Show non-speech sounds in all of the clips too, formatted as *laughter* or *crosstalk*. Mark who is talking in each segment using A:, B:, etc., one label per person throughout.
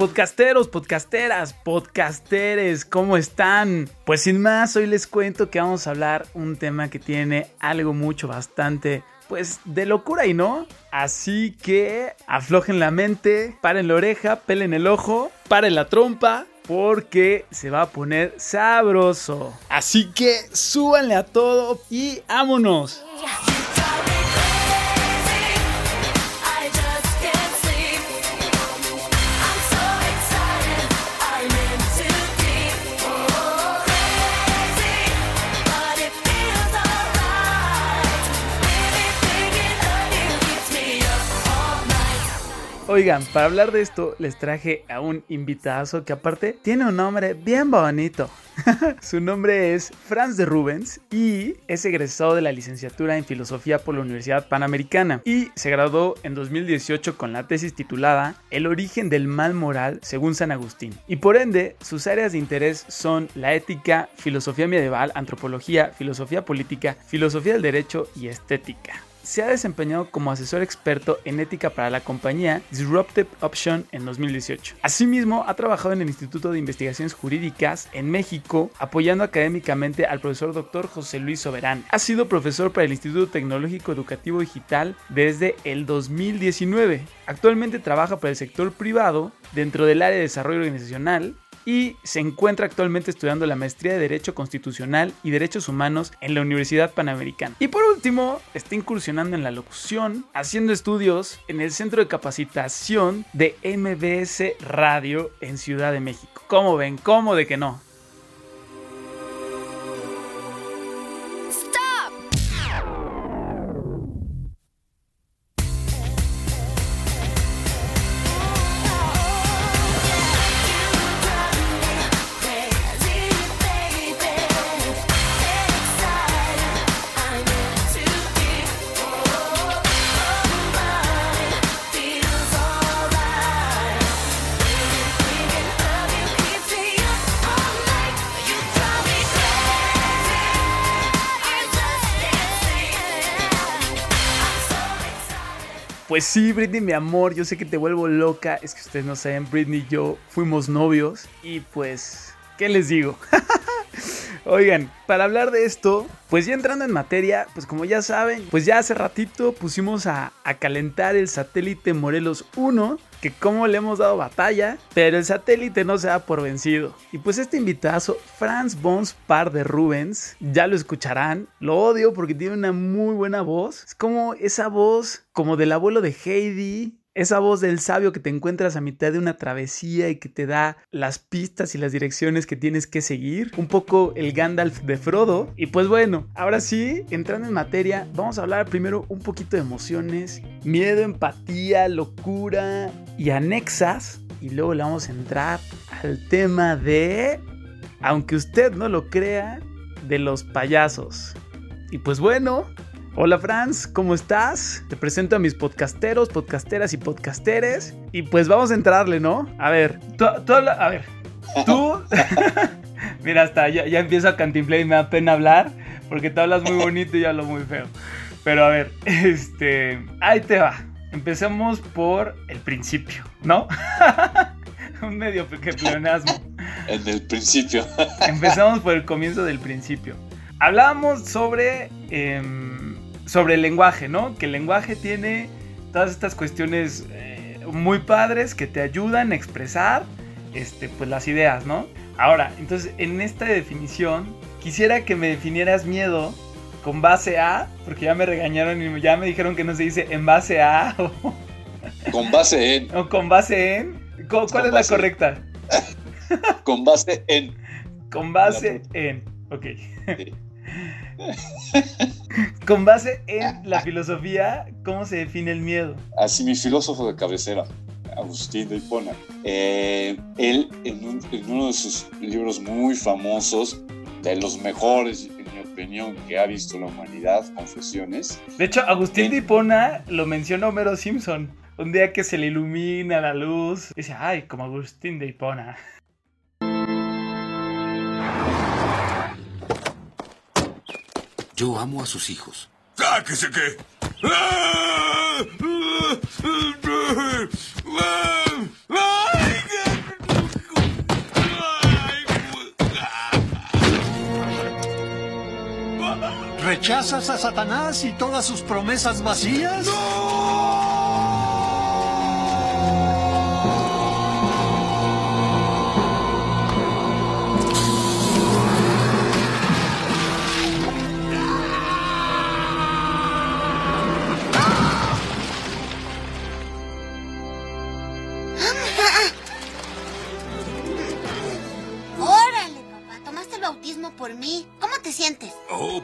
A: Podcasteros, podcasteras, podcasteres, ¿cómo están? Pues sin más, hoy les cuento que vamos a hablar un tema que tiene algo mucho bastante pues de locura y no. Así que aflojen la mente, paren la oreja, pelen el ojo, paren la trompa, porque se va a poner sabroso. Así que súbanle a todo y vámonos. Oigan, para hablar de esto les traje a un invitado que aparte tiene un nombre bien bonito. *laughs* Su nombre es Franz de Rubens y es egresado de la licenciatura en filosofía por la Universidad Panamericana y se graduó en 2018 con la tesis titulada El origen del mal moral según San Agustín. Y por ende, sus áreas de interés son la ética, filosofía medieval, antropología, filosofía política, filosofía del derecho y estética se ha desempeñado como asesor experto en ética para la compañía Disruptive Option en 2018. Asimismo, ha trabajado en el Instituto de Investigaciones Jurídicas en México, apoyando académicamente al profesor Dr. José Luis Soberán. Ha sido profesor para el Instituto Tecnológico Educativo Digital desde el 2019. Actualmente trabaja para el sector privado dentro del área de desarrollo organizacional y se encuentra actualmente estudiando la maestría de Derecho Constitucional y Derechos Humanos en la Universidad Panamericana. Y por último, está incursionando en la locución, haciendo estudios en el Centro de Capacitación de MBS Radio en Ciudad de México. ¿Cómo ven? ¿Cómo de que no? Pues sí, Britney, mi amor, yo sé que te vuelvo loca. Es que ustedes no saben, Britney y yo fuimos novios. Y pues, ¿qué les digo? *laughs* *laughs* Oigan, para hablar de esto, pues ya entrando en materia, pues como ya saben, pues ya hace ratito pusimos a, calentar el satélite Morelos 1 que como le hemos dado batalla, pero el satélite no se da por vencido. Y pues este invitazo, Franz Bones Par de Rubens, ya lo escucharán, lo odio porque tiene una muy buena voz. Es como esa voz como del abuelo de Heidi, esa voz del sabio que te encuentras a mitad de una travesía y que te da las pistas y las direcciones que tienes que seguir. Un poco el Gandalf de Frodo. Y pues bueno, ahora sí, entrando en materia, vamos a hablar primero un poquito de emociones, miedo, empatía, locura y anexas. Y luego le vamos a entrar al tema de, aunque usted no lo crea, de los payasos. Y pues bueno, Hola Franz, ¿cómo estás? Te presento a mis podcasteros, podcasteras y podcasteres. Y pues vamos a entrarle, ¿no? A ver, tú, a ver, tú... *laughs* Mira, hasta ya, ya empiezo a cantinflar y me da pena hablar porque tú hablas muy bonito y yo hablo muy feo. Pero a ver, *laughs* este... Ahí te va. Empecemos por el principio, ¿no? *laughs* Un medio pleonasmo.
B: En el principio.
A: Empezamos por el comienzo del principio. Hablábamos sobre... Em, sobre el lenguaje, ¿no? Que el lenguaje tiene todas estas cuestiones eh, muy padres que te ayudan a expresar este, pues, las ideas, ¿no? Ahora, entonces, en esta definición, quisiera que me definieras miedo con base a, porque ya me regañaron y ya me dijeron que no se dice en base a. *laughs*
B: con base en.
A: O con base en. ¿Cuál es la correcta? *laughs*
B: con base en.
A: Con base en. Ok. *laughs* Con base en la filosofía, ¿cómo se define el miedo?
B: Así mi filósofo de cabecera, Agustín de Hipona, eh, él en, uno de sus libros muy famosos, de los mejores, en mi opinión, que ha visto la humanidad, Confesiones.
A: De hecho, Agustín de Hipona lo menciona Homero Simpson. Un día que se le ilumina la luz, dice, ay, como Agustín de Hipona. *laughs*
C: Yo amo a sus hijos.
D: ¡Sáquese qué! ¿Rechazas a Satanás y todas sus promesas vacías? ¡No!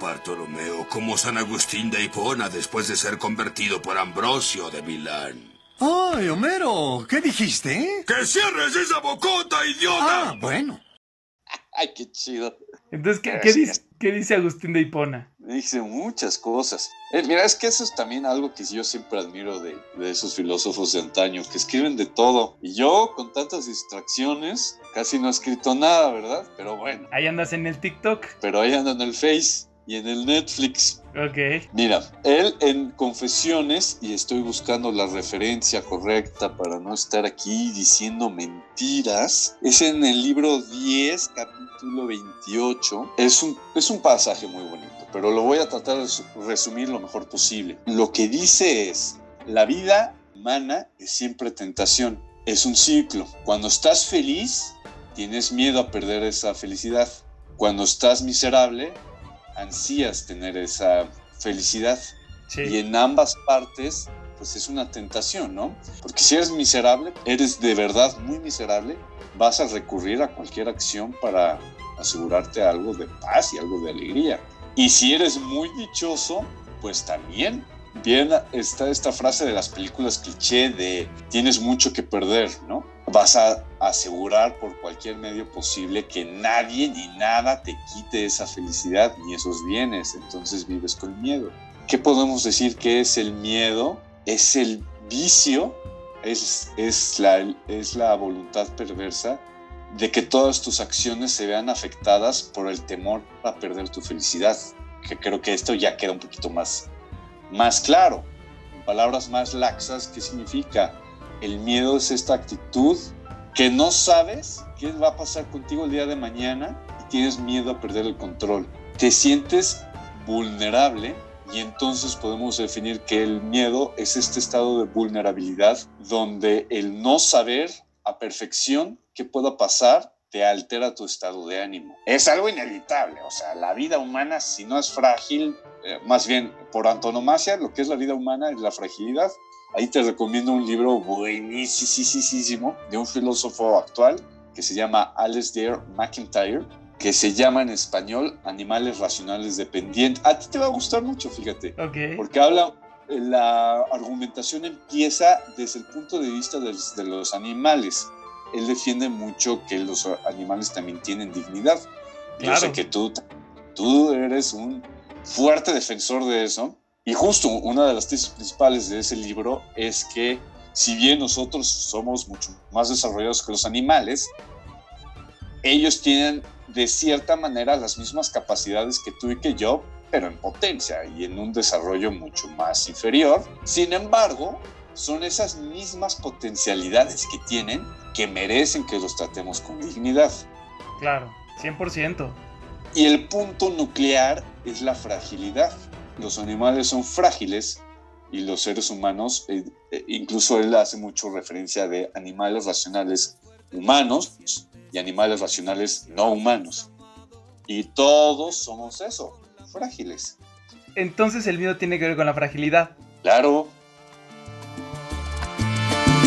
C: Bartolomeo, como San Agustín de Hipona después de ser convertido por Ambrosio de Milán.
D: ¡Ay, Homero! ¿Qué dijiste?
C: ¡Que cierres esa bocota, idiota!
D: Ah, bueno. *laughs*
B: Ay, qué chido.
A: Entonces, ¿qué, dice, ¿qué dice Agustín de Hipona?
B: Dice muchas cosas. Eh, mira, es que eso es también algo que yo siempre admiro de, esos filósofos de antaño, que escriben de todo. Y yo, con tantas distracciones, casi no he escrito nada, ¿verdad? Pero bueno.
A: Ahí andas en el TikTok.
B: Pero ahí ando en el Face y en el Netflix.
A: Ok.
B: Mira, él en Confesiones, y estoy buscando la referencia correcta para no estar aquí diciendo mentiras, es en el libro 10, capítulo 28. Es un, es un pasaje muy bonito, pero lo voy a tratar de resumir lo mejor posible. Lo que dice es, la vida humana es siempre tentación, es un ciclo. Cuando estás feliz, tienes miedo a perder esa felicidad. Cuando estás miserable, ansías tener esa felicidad. Y en ambas partes, pues es una tentación, ¿no? Porque si eres miserable, eres de verdad muy miserable, vas a recurrir a cualquier acción para asegurarte algo de paz y algo de alegría. Y si eres muy dichoso, pues también bien está esta frase de las películas cliché de tienes mucho que perder, ¿no? Vas a asegurar por cualquier medio posible que nadie ni nada te quite esa felicidad ni esos bienes, entonces vives con miedo. ¿Qué podemos decir que es el miedo? Es el vicio, es, es, la, es la voluntad perversa de que todas tus acciones se vean afectadas por el temor a perder tu felicidad. Que creo que esto ya queda un poquito más más claro, en palabras más laxas, ¿qué significa? El miedo es esta actitud que no sabes qué va a pasar contigo el día de mañana y tienes miedo a perder el control. Te sientes vulnerable y entonces podemos definir que el miedo es este estado de vulnerabilidad donde el no saber a perfección qué pueda pasar te altera tu estado de ánimo. Es algo inevitable, o sea, la vida humana si no es frágil, eh, más bien por antonomasia, lo que es la vida humana es la fragilidad. Ahí te recomiendo un libro buenísimo de un filósofo actual que se llama Alasdair McIntyre, que se llama en español Animales Racionales Dependientes. A ti te va a gustar mucho, fíjate. Porque habla, la argumentación empieza desde el punto de vista de, de los animales. Él defiende mucho que los animales también tienen dignidad. Yo sé que tú, tú eres un fuerte defensor de eso. Y justo una de las tesis principales de ese libro es que si bien nosotros somos mucho más desarrollados que los animales, ellos tienen de cierta manera las mismas capacidades que tú y que yo, pero en potencia y en un desarrollo mucho más inferior. Sin embargo, son esas mismas potencialidades que tienen que merecen que los tratemos con dignidad.
A: Claro, 100%.
B: Y el punto nuclear es la fragilidad. Los animales son frágiles y los seres humanos, eh, eh, incluso él hace mucho referencia de animales racionales humanos y animales racionales no humanos. Y todos somos eso, frágiles.
A: Entonces el miedo tiene que ver con la fragilidad.
B: Claro.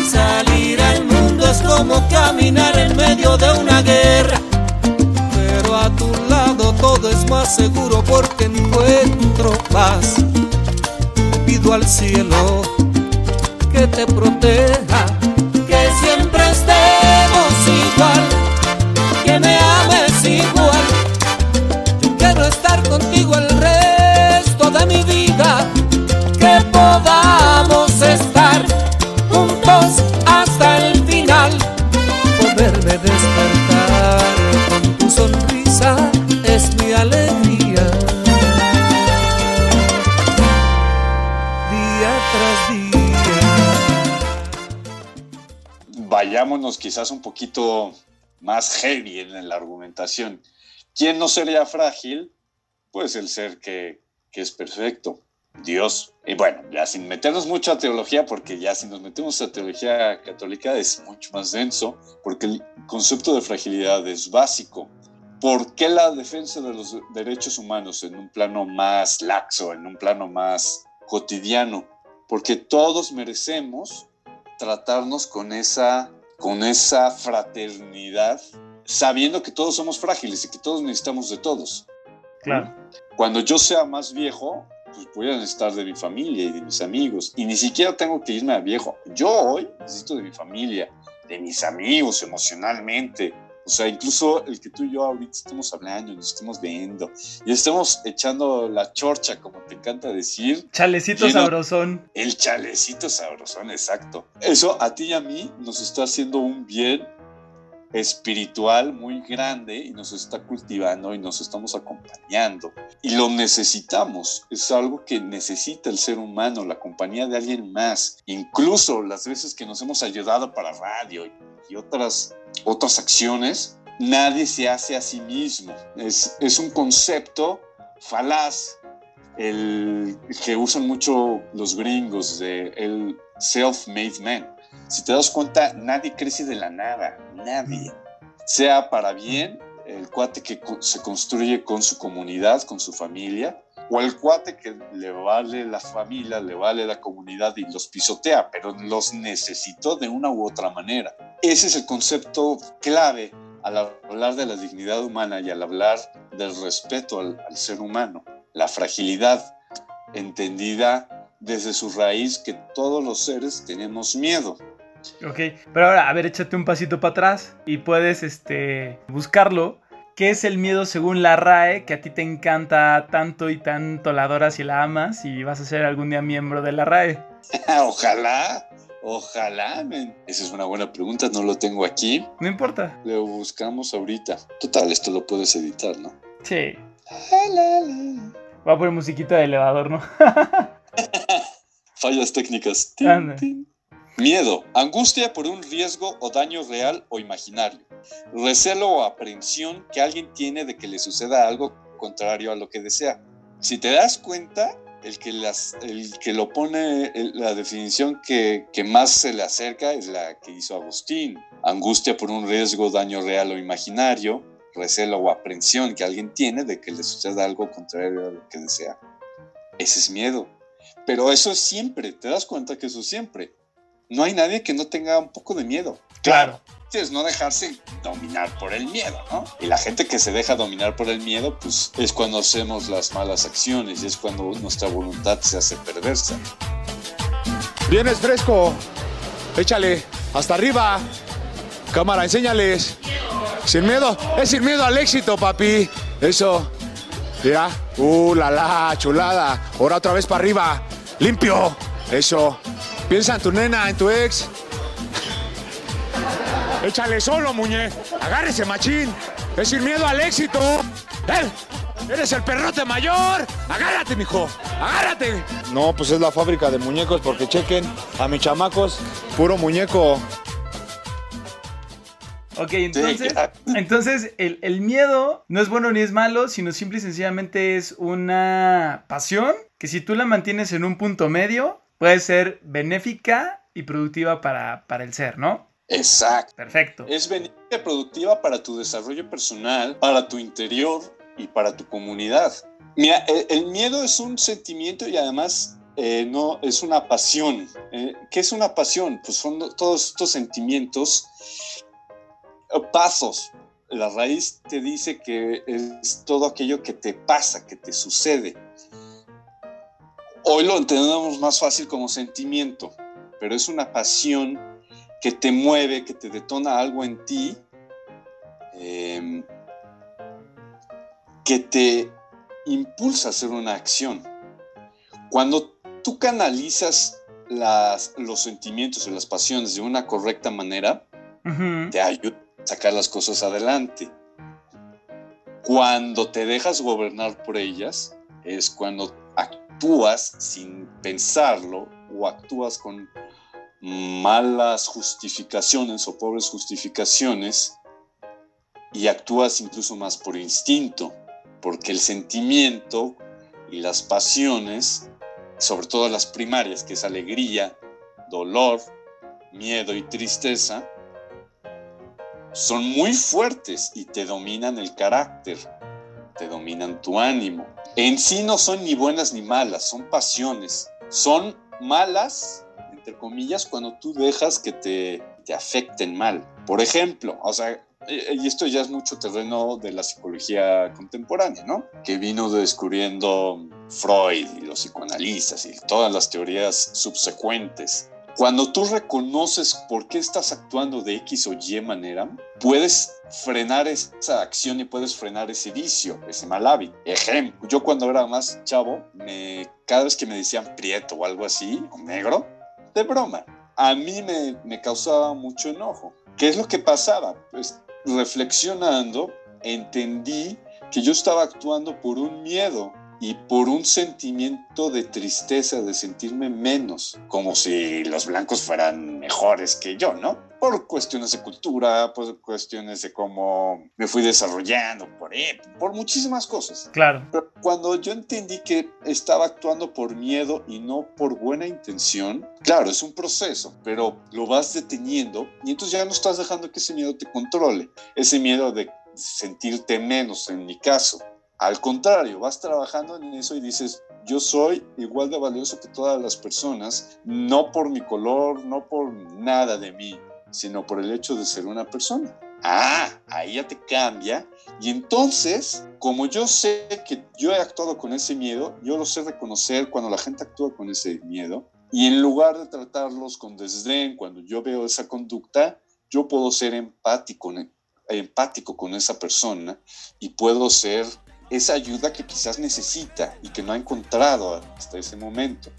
E: Salir al mundo es como caminar en medio de una guerra todo es más seguro porque encuentro paz. Pido al cielo que te proteja, que siempre estemos igual, que me ames igual. quiero estar contigo el resto de mi vida, que podamos
B: quizás un poquito más heavy en la argumentación. ¿Quién no sería frágil? Pues el ser que que es perfecto, Dios. Y bueno, ya sin meternos mucho a teología, porque ya si nos metemos a teología católica es mucho más denso, porque el concepto de fragilidad es básico. ¿Por qué la defensa de los derechos humanos en un plano más laxo, en un plano más cotidiano? Porque todos merecemos tratarnos con esa, con esa fraternidad, sabiendo que todos somos frágiles y que todos necesitamos de todos.
A: Claro.
B: Cuando yo sea más viejo, pues voy a necesitar de mi familia y de mis amigos. Y ni siquiera tengo que irme a viejo. Yo hoy necesito de mi familia, de mis amigos emocionalmente. O sea, incluso el que tú y yo ahorita estemos hablando, nos estemos viendo y estemos echando la chorcha, como te encanta decir.
A: Chalecito
B: Lleno-
A: sabrosón.
B: El chalecito sabrosón, exacto. Eso a ti y a mí nos está haciendo un bien espiritual muy grande y nos está cultivando y nos estamos acompañando. Y lo necesitamos. Es algo que necesita el ser humano, la compañía de alguien más. Incluso las veces que nos hemos ayudado para radio y otras, otras acciones, nadie se hace a sí mismo. Es, es un concepto falaz el que usan mucho los gringos de el self-made man. Si te das cuenta, nadie crece de la nada, nadie. Sea para bien, el cuate que se construye con su comunidad, con su familia, o el cuate que le vale la familia, le vale la comunidad y los pisotea, pero los necesitó de una u otra manera. Ese es el concepto clave al hablar de la dignidad humana y al hablar del respeto al, al ser humano. La fragilidad entendida desde su raíz que todos los seres tenemos miedo.
A: Ok, pero ahora, a ver, échate un pasito para atrás y puedes este, buscarlo. ¿Qué es el miedo según la RAE que a ti te encanta tanto y tanto la adoras y la amas y vas a ser algún día miembro de la RAE? *laughs*
B: ojalá, ojalá, men. Esa es una buena pregunta, no lo tengo aquí.
A: No importa.
B: Lo buscamos ahorita. Total, esto lo puedes editar, ¿no?
A: Sí. Voy a poner musiquita de elevador, ¿no? *laughs*
B: Fallas técnicas. Tin,
A: Anda.
B: Miedo, angustia por un riesgo o daño real o imaginario. Recelo o aprehensión que alguien tiene de que le suceda algo contrario a lo que desea. Si te das cuenta, el que, las, el que lo pone, la definición que, que más se le acerca es la que hizo Agustín. Angustia por un riesgo, daño real o imaginario. Recelo o aprehensión que alguien tiene de que le suceda algo contrario a lo que desea. Ese es miedo. Pero eso es siempre, te das cuenta que eso es siempre. No hay nadie que no tenga un poco de miedo.
A: Claro.
B: Es no dejarse dominar por el miedo, ¿no? Y la gente que se deja dominar por el miedo, pues es cuando hacemos las malas acciones y es cuando nuestra voluntad se hace perversa.
F: Vienes fresco. Échale. Hasta arriba. Cámara, enséñales. Sin miedo. Es sin miedo al éxito, papi. Eso. Mira. Uh, la la, chulada. Ahora otra vez para arriba. Limpio. Eso. Piensa en tu nena, en tu ex. Échale solo, muñe. Agárrese, machín. Es sin miedo al éxito. ¡Eh! ¡Eres el perrote mayor! ¡Agárrate, mijo! ¡Agárrate! No, pues es la fábrica de muñecos porque chequen a mis chamacos. Puro muñeco.
A: Ok, entonces, *laughs* entonces el, el miedo no es bueno ni es malo, sino simple y sencillamente es una pasión que si tú la mantienes en un punto medio, puede ser benéfica y productiva para, para el ser, ¿no?
B: Exacto.
A: Perfecto.
B: Es benéfica productiva para tu desarrollo personal, para tu interior y para tu comunidad. Mira, el, el miedo es un sentimiento y además eh, no es una pasión. Eh, ¿Qué es una pasión? Pues son todos estos sentimientos, pasos. La raíz te dice que es todo aquello que te pasa, que te sucede. Hoy lo entendemos más fácil como sentimiento, pero es una pasión que te mueve, que te detona algo en ti, eh, que te impulsa a hacer una acción. Cuando tú canalizas las, los sentimientos y las pasiones de una correcta manera, te ayuda a sacar las cosas adelante. Cuando te dejas gobernar por ellas, es cuando actúas sin pensarlo o actúas con malas justificaciones o pobres justificaciones y actúas incluso más por instinto, porque el sentimiento y las pasiones, sobre todo las primarias, que es alegría, dolor, miedo y tristeza, son muy fuertes y te dominan el carácter, te dominan tu ánimo. En sí no son ni buenas ni malas, son pasiones. Son malas, entre comillas, cuando tú dejas que te, te afecten mal. Por ejemplo, o sea, y esto ya es mucho terreno de la psicología contemporánea, ¿no? Que vino descubriendo Freud y los psicoanalistas y todas las teorías subsecuentes. Cuando tú reconoces por qué estás actuando de X o Y manera, puedes frenar esa acción y puedes frenar ese vicio, ese mal hábito. Ejemplo, yo cuando era más chavo, me, cada vez que me decían prieto o algo así, o negro, de broma, a mí me, me causaba mucho enojo. ¿Qué es lo que pasaba? Pues reflexionando, entendí que yo estaba actuando por un miedo y por un sentimiento de tristeza, de sentirme menos, como si los blancos fueran mejores que yo, ¿no? Por cuestiones de cultura, por cuestiones de cómo me fui desarrollando, por, por muchísimas cosas.
A: Claro.
B: Pero cuando yo entendí que estaba actuando por miedo y no por buena intención, claro, es un proceso, pero lo vas deteniendo y entonces ya no estás dejando que ese miedo te controle, ese miedo de sentirte menos en mi caso al contrario, vas trabajando en eso y dices, yo soy igual de valioso que todas las personas, no por mi color, no por nada de mí, sino por el hecho de ser una persona. Ah, ahí ya te cambia. Y entonces, como yo sé que yo he actuado con ese miedo, yo lo sé reconocer cuando la gente actúa con ese miedo. Y en lugar de tratarlos con desdén, cuando yo veo esa conducta, yo puedo ser empático, empático con esa persona y puedo ser esa ayuda que quizás necesita y que no ha encontrado hasta ese momento.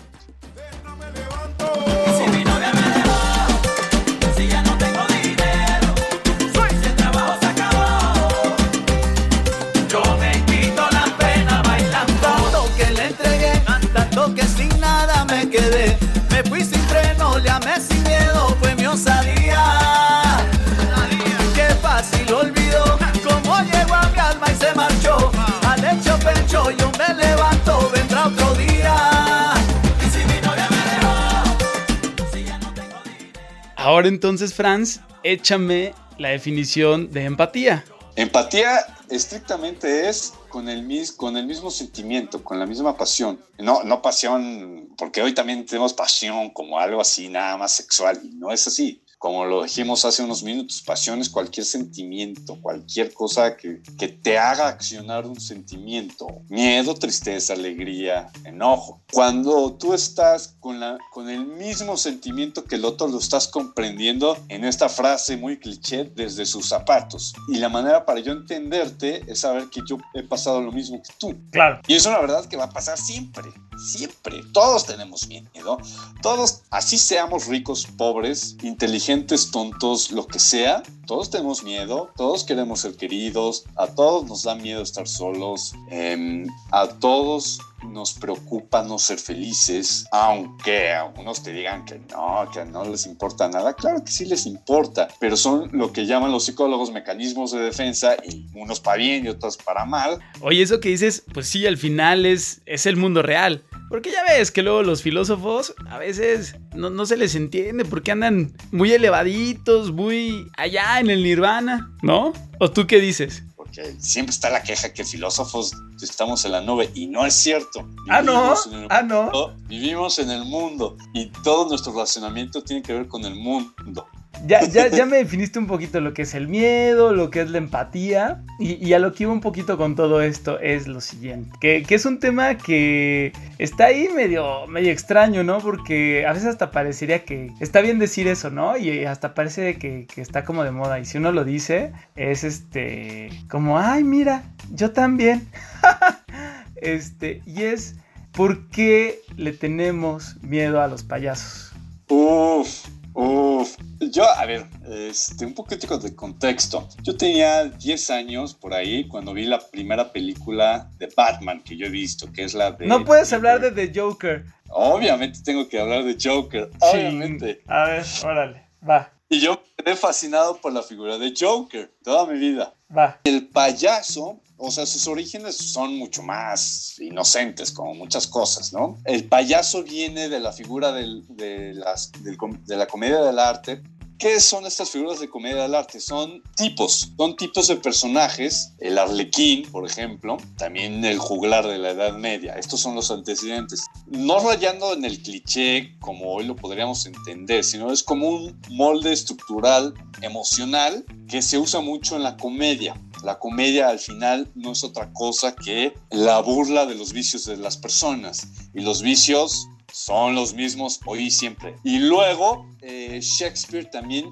A: Ahora entonces, Franz, échame la definición de empatía.
B: Empatía estrictamente es con el, mis, con el mismo sentimiento, con la misma pasión. No, no pasión, porque hoy también tenemos pasión como algo así, nada más sexual, y no es así como lo dijimos hace unos minutos, pasión es cualquier sentimiento, cualquier cosa que, que, te haga accionar un sentimiento, miedo, tristeza, alegría, enojo. Cuando tú estás con, la, con el mismo sentimiento que el otro lo estás comprendiendo en esta frase muy cliché desde sus zapatos. Y la manera para yo entenderte es saber que yo he pasado lo mismo que tú.
A: Claro.
B: Y eso es una verdad que va a pasar siempre, siempre. Todos tenemos miedo. Todos, así seamos ricos, pobres, inteligentes tontos, lo que sea, todos tenemos miedo, todos queremos ser queridos, a todos nos da miedo estar solos, em, a todos nos preocupa no ser felices, aunque algunos te digan que no, que no les importa nada. Claro que sí les importa, pero son lo que llaman los psicólogos mecanismos de defensa y unos para bien y otros para mal.
A: Oye, eso que dices, pues sí, al final es, es el mundo real. Porque ya ves que luego los filósofos a veces no, no, se les entiende porque andan muy elevaditos, muy allá en el nirvana, ¿no? ¿O tú qué dices?
B: Porque siempre está la queja que filósofos estamos en la nube y no es cierto.
A: ah, no. Ah, no.
B: Vivimos en el mundo y todo nuestro relacionamiento tiene que ver con el mundo.
A: Ya, ya, ya me definiste un poquito lo que es el miedo, lo que es la empatía. Y, a lo que iba un poquito con todo esto es lo siguiente. Que, es un tema que está ahí medio, medio extraño, ¿no? Porque a veces hasta parecería que está bien decir eso, ¿no? Y hasta parece que, que está como de moda. Y si uno lo dice, es este. como, ay, mira, yo también. *laughs* este, y es. ¿Por qué le tenemos miedo a los payasos?
B: Uf. Uf, yo, a ver, este, un poquito de contexto. Yo tenía 10 años por ahí cuando vi la primera película de Batman que yo he visto, que es la de...
A: No puedes hablar de The Joker.
B: Obviamente tengo que hablar de Joker, obviamente.
A: A ver, órale, va.
B: Y yo quedé fascinado por la figura de Joker toda mi vida.
A: Va.
B: El payaso o sea, sus orígenes son mucho más inocentes, como muchas cosas, ¿no? El payaso viene de la figura del- de, las, del de la comedia del arte. ¿Qué son estas figuras de comedia del arte? Son tipos, son tipos de personajes. El arlequín, por ejemplo, también el juglar de la Edad Media. Estos son los antecedentes. No rayando en el cliché como hoy lo podríamos entender, sino es como un molde estructural emocional que se usa mucho en la comedia. La comedia al final no es otra cosa que la burla de los vicios de las personas. Y los vicios son los mismos hoy y siempre. Y luego eh, Shakespeare también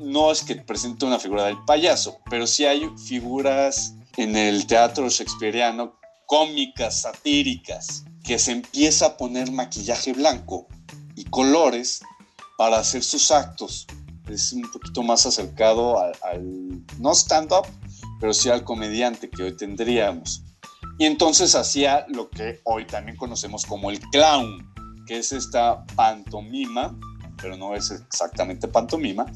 B: no es que presente una figura del payaso, pero sí hay figuras en el teatro shakespeariano cómicas, satíricas, que se empieza a poner maquillaje blanco y colores para hacer sus actos. Es un poquito más acercado al- no stand-up, pero sí al comediante que hoy tendríamos. Y entonces hacía lo que hoy también conocemos como el clown, que es esta pantomima, pero no es exactamente pantomima,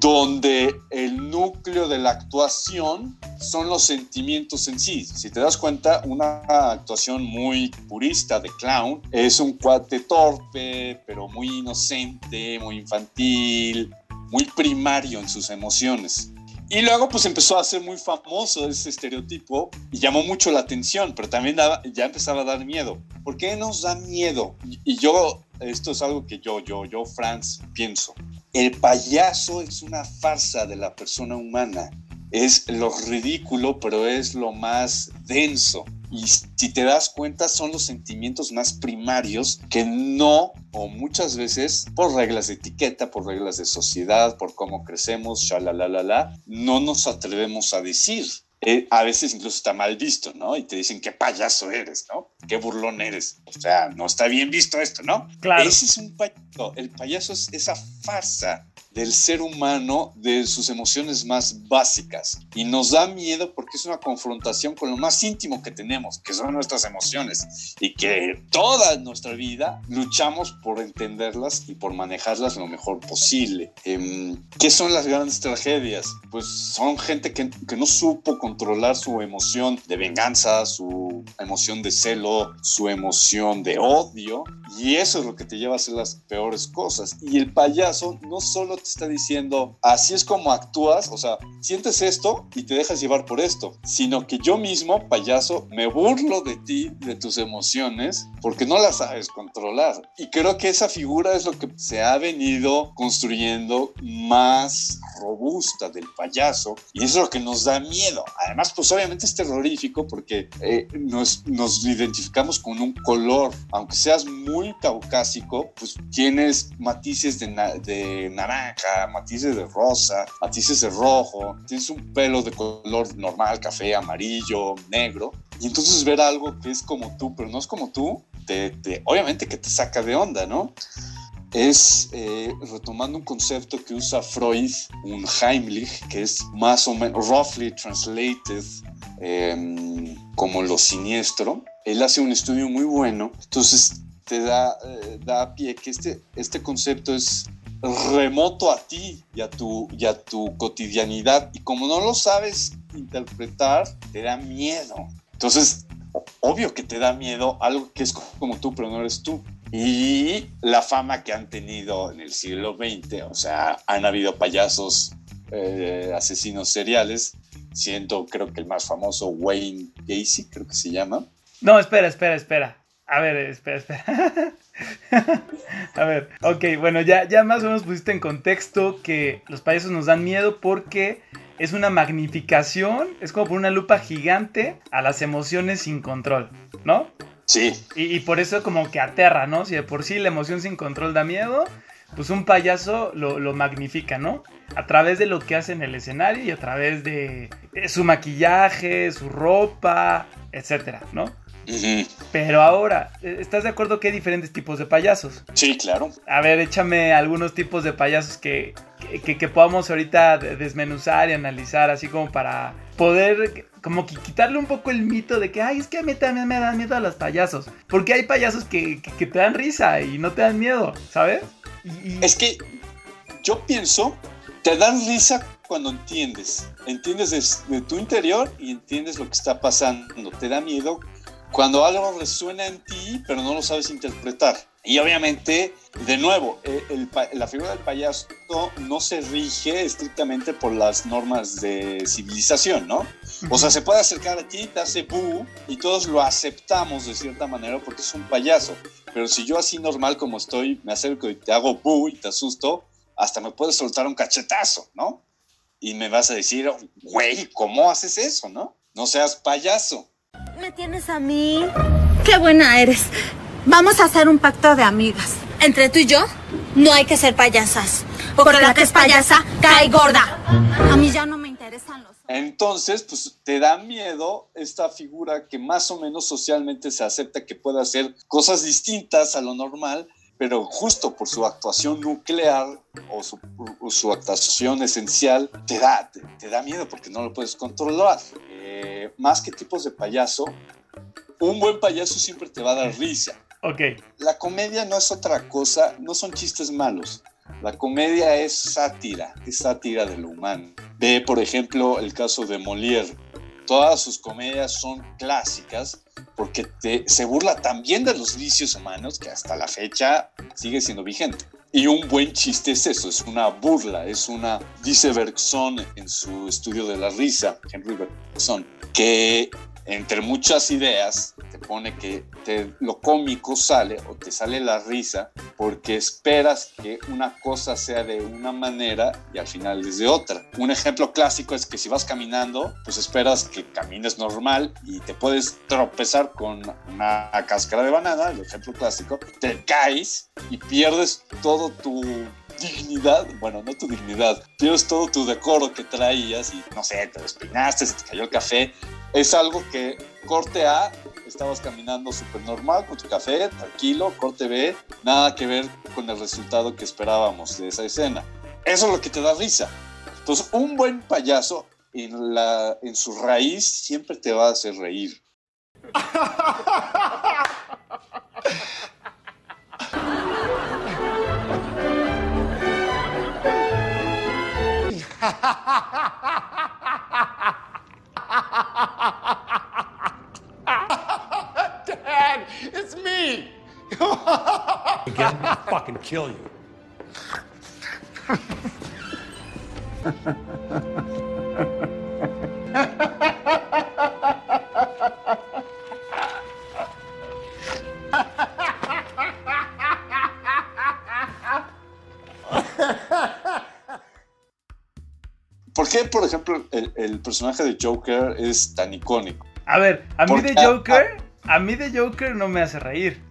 B: donde el núcleo de la actuación son los sentimientos en sí. Si te das cuenta, una actuación muy purista de clown es un cuate torpe, pero muy inocente, muy infantil, muy primario en sus emociones. Y luego pues empezó a ser muy famoso ese estereotipo y llamó mucho la atención, pero también ya empezaba a dar miedo. ¿Por qué nos da miedo? Y yo, esto es algo que yo, yo, yo, Franz, pienso. El payaso es una farsa de la persona humana. Es lo ridículo, pero es lo más denso. Y si te das cuenta, son los sentimientos más primarios que no, o muchas veces, por reglas de etiqueta, por reglas de sociedad, por cómo crecemos, la no nos atrevemos a decir. Eh, a veces incluso está mal visto, ¿no? Y te dicen qué payaso eres, ¿no? Qué burlón eres. O sea, no está bien visto esto, ¿no?
A: Claro.
B: Ese es un payaso. El payaso es esa farsa del ser humano, de sus emociones más básicas. Y nos da miedo porque es una confrontación con lo más íntimo que tenemos, que son nuestras emociones. Y que toda nuestra vida luchamos por entenderlas y por manejarlas lo mejor posible. Em, ¿Qué son las grandes tragedias? Pues son gente que, que no supo controlar su emoción de venganza, su emoción de celo, su emoción de odio. Y eso es lo que te lleva a hacer las peores cosas. Y el payaso no solo te está diciendo, así es como actúas, o sea, sientes esto y te dejas llevar por esto, sino que yo mismo, payaso, me burlo de ti, de tus emociones, porque no las sabes controlar. Y creo que esa figura es lo que se ha venido construyendo más robusta del payaso y eso es lo que nos da miedo. Además, pues obviamente es terrorífico porque eh, nos, nos identificamos con un color, aunque seas muy caucásico, pues tienes matices de, na- de naranja, matices de rosa, matices de rojo, tienes un pelo de color normal, café, amarillo, negro, y entonces ver algo que es como tú, pero no es como tú, te, te- obviamente que te saca de onda, ¿no? es eh, retomando un concepto que usa Freud, un Heimlich, que es más o menos roughly translated em, como lo siniestro. Él hace un estudio muy bueno, entonces te da, eh, da pie que este, este concepto es remoto a ti y a, tu, y a tu cotidianidad y como no lo sabes interpretar, te da miedo. Entonces, obvio que te da miedo algo que es como tú, pero no eres tú. Y la fama que han tenido en el siglo XX, o sea, han habido payasos eh, asesinos seriales, siendo creo que el más famoso Wayne Gacy, creo que se llama.
A: No, espera, espera, espera. A ver, espera, espera. *laughs* *laughs* A ver, ok, bueno, ya, ya más o menos pusiste en contexto que los payasos nos dan miedo porque es una magnificación, es como por una lupa gigante a las emociones sin control, ¿no?
B: Sí,
A: Y, y por eso como que aterra, ¿no? Si de por sí la emoción sin control da miedo, pues un payaso lo, lo magnifica, ¿no? A través de lo que hace en el escenario y a través de eh, su maquillaje, su ropa, etcétera, ¿no? Pero ahora, eh, ¿estás de acuerdo que hay diferentes tipos de payasos?
B: sí, claro.
A: A ver, échame algunos tipos de payasos que, que, que- que podamos ahorita de- desmenuzar y analizar, así como para poder como que quitarle un poco el mito de que, ay, es que a mí también me dan miedo a los payasos. Porque hay payasos que, que- te dan risa y no te dan miedo, ¿sabes? Y, y-
B: Es que yo pienso, te dan risa cuando entiendes. Entiendes de, tu interior y entiendes lo que está pasando. Te da miedo cuando algo resuena en ti, pero no lo sabes interpretar. Y obviamente, de nuevo, eh, la figura del payaso no se rige estrictamente por las normas de civilización, ¿no? O sea, se puede acercar a ti, te hace bu y todos lo aceptamos de cierta manera porque es un payaso. Pero si yo así normal como estoy, me acerco y te hago bu y te asusto, hasta me puedes soltar un cachetazo, ¿no? Y me vas a decir, güey, ¿cómo haces eso, no? No seas payaso.
G: ¿Me tienes a mí? ¡Qué buena eres! Vamos a hacer un pacto de amigas. Entre tú y yo, no hay que ser payasas. Porque, la que es payasa cae gorda. A mí ya no me interesan los...
B: Entonces, pues te da miedo esta figura que más o menos socialmente se acepta que pueda hacer cosas distintas a lo normal, pero justo por su actuación nuclear o su, actuación esencial, te da, te, da miedo porque no lo puedes controlar. Eh, más que tipos de payaso, un buen payaso siempre te va a dar risa.
A: Ok.
B: La comedia no es otra cosa, no son chistes malos. La comedia es sátira, es sátira de lo humano. Ve, por ejemplo, el caso de Molière. Todas sus comedias son clásicas porque se burla también de los vicios humanos que hasta la fecha sigue siendo vigente. Y un buen chiste es eso, es una burla, es una, dice Bergson en su estudio de la risa, Henry Bergson, que entre muchas ideas, te pone que te, lo cómico sale o te sale la risa porque esperas que una cosa sea de una manera y al final es de otra. Un ejemplo clásico es que si vas caminando, pues esperas que camines normal y te puedes tropezar con una cáscara de banana, el ejemplo clásico, te caes y pierdes todo tu dignidad, bueno, no tu dignidad, pierdes todo tu decoro que traías y no sé, te despeinaste, se te cayó el café es algo que corte A, estabas caminando súper normal con tu café, tranquilo, corte B, nada que ver con el resultado que esperábamos de esa escena. Eso es lo que te da risa. Entonces, un buen payaso en, la, en su raíz siempre te va a hacer reír. *laughs* *laughs*
D: Again, I'll fucking kill you.
B: ¿Por qué, por ejemplo, el, personaje de Joker es tan icónico?
A: A ver, a mí de Joker, a, mí de Joker no me hace reír.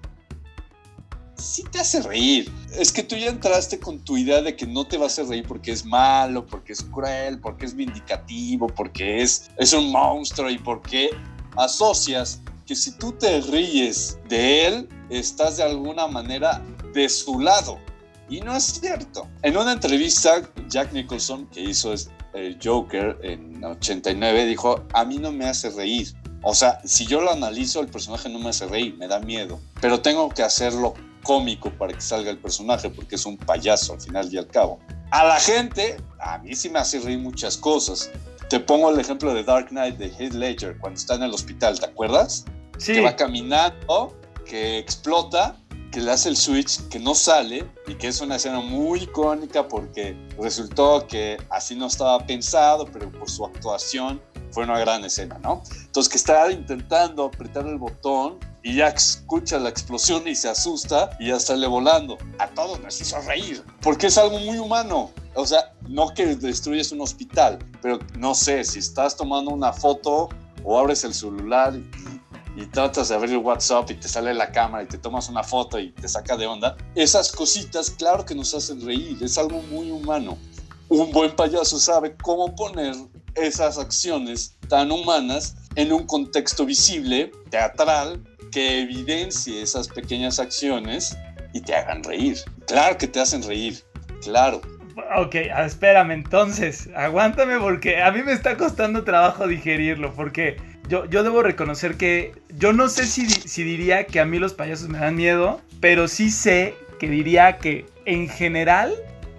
B: Sí te hace reír. Es que tú ya entraste con tu idea de que no te va a hacer reír porque es malo, porque es cruel, porque es vindicativo, porque es, es un monstruo y porque asocias que si tú te ríes de él, estás de alguna manera de su lado. Y no es cierto. En una entrevista, Jack Nicholson, que hizo el Joker en 89 dijo, a mí no me hace reír. O sea, si yo lo analizo, el personaje no me hace reír, me da miedo. Pero tengo que hacerlo cómico para que salga el personaje, porque es un payaso al final y al cabo. A la gente, a mí sí me hace reír muchas cosas. Te pongo el ejemplo de Dark Knight de Heath Ledger cuando está en el hospital, ¿te acuerdas?
A: Sí.
B: Que va caminando, que explota que le hace el switch, que no sale y que es una escena muy icónica porque resultó que así no estaba pensado, pero por su actuación fue una gran escena, ¿no? Entonces que está intentando apretar el botón y ya escucha la explosión y se asusta y ya sale volando. A todos nos hizo reír, porque es algo muy humano. O sea, no que destruyes un hospital, pero no sé, si estás tomando una foto o abres el celular y y tratas de abrir el WhatsApp y te sale la cámara y te tomas una foto y te saca de onda, esas cositas, claro que nos hacen reír, es algo muy humano. Un buen payaso sabe cómo poner esas acciones tan humanas en un contexto visible, teatral, que evidencie esas pequeñas acciones y te hagan reír. Claro que te hacen reír, claro.
A: Ok, espérame entonces, aguántame porque a mí me está costando trabajo digerirlo, porque yo, debo reconocer que yo no sé si, si diría que a mí los payasos me dan miedo, pero sí sé que diría que en general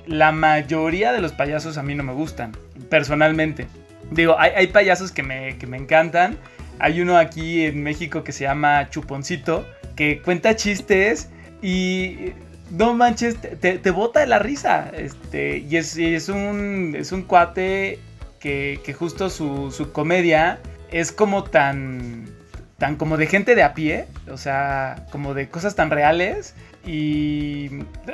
A: la mayoría de los payasos a mí no me gustan, personalmente. Digo, hay, hay payasos que me, que me encantan. Hay uno aquí en México que se llama Chuponcito, que cuenta chistes y no manches, te, te bota de la risa. Este, y es, es, un, es un cuate que, que justo su, su, comedia es como tan, tan como de gente de a pie, o sea, como de cosas tan reales. Y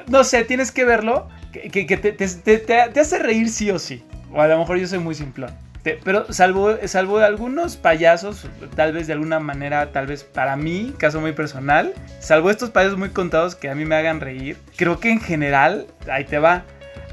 A: no sé, tienes que verlo, que, que, que te, te, te, hace reír sí o sí. O a lo mejor yo soy muy simplón. Pero salvo, salvo algunos payasos, tal vez de alguna manera, tal vez para mí, caso muy personal, salvo estos payasos muy contados que a mí me hagan reír, creo que en general, ahí te va,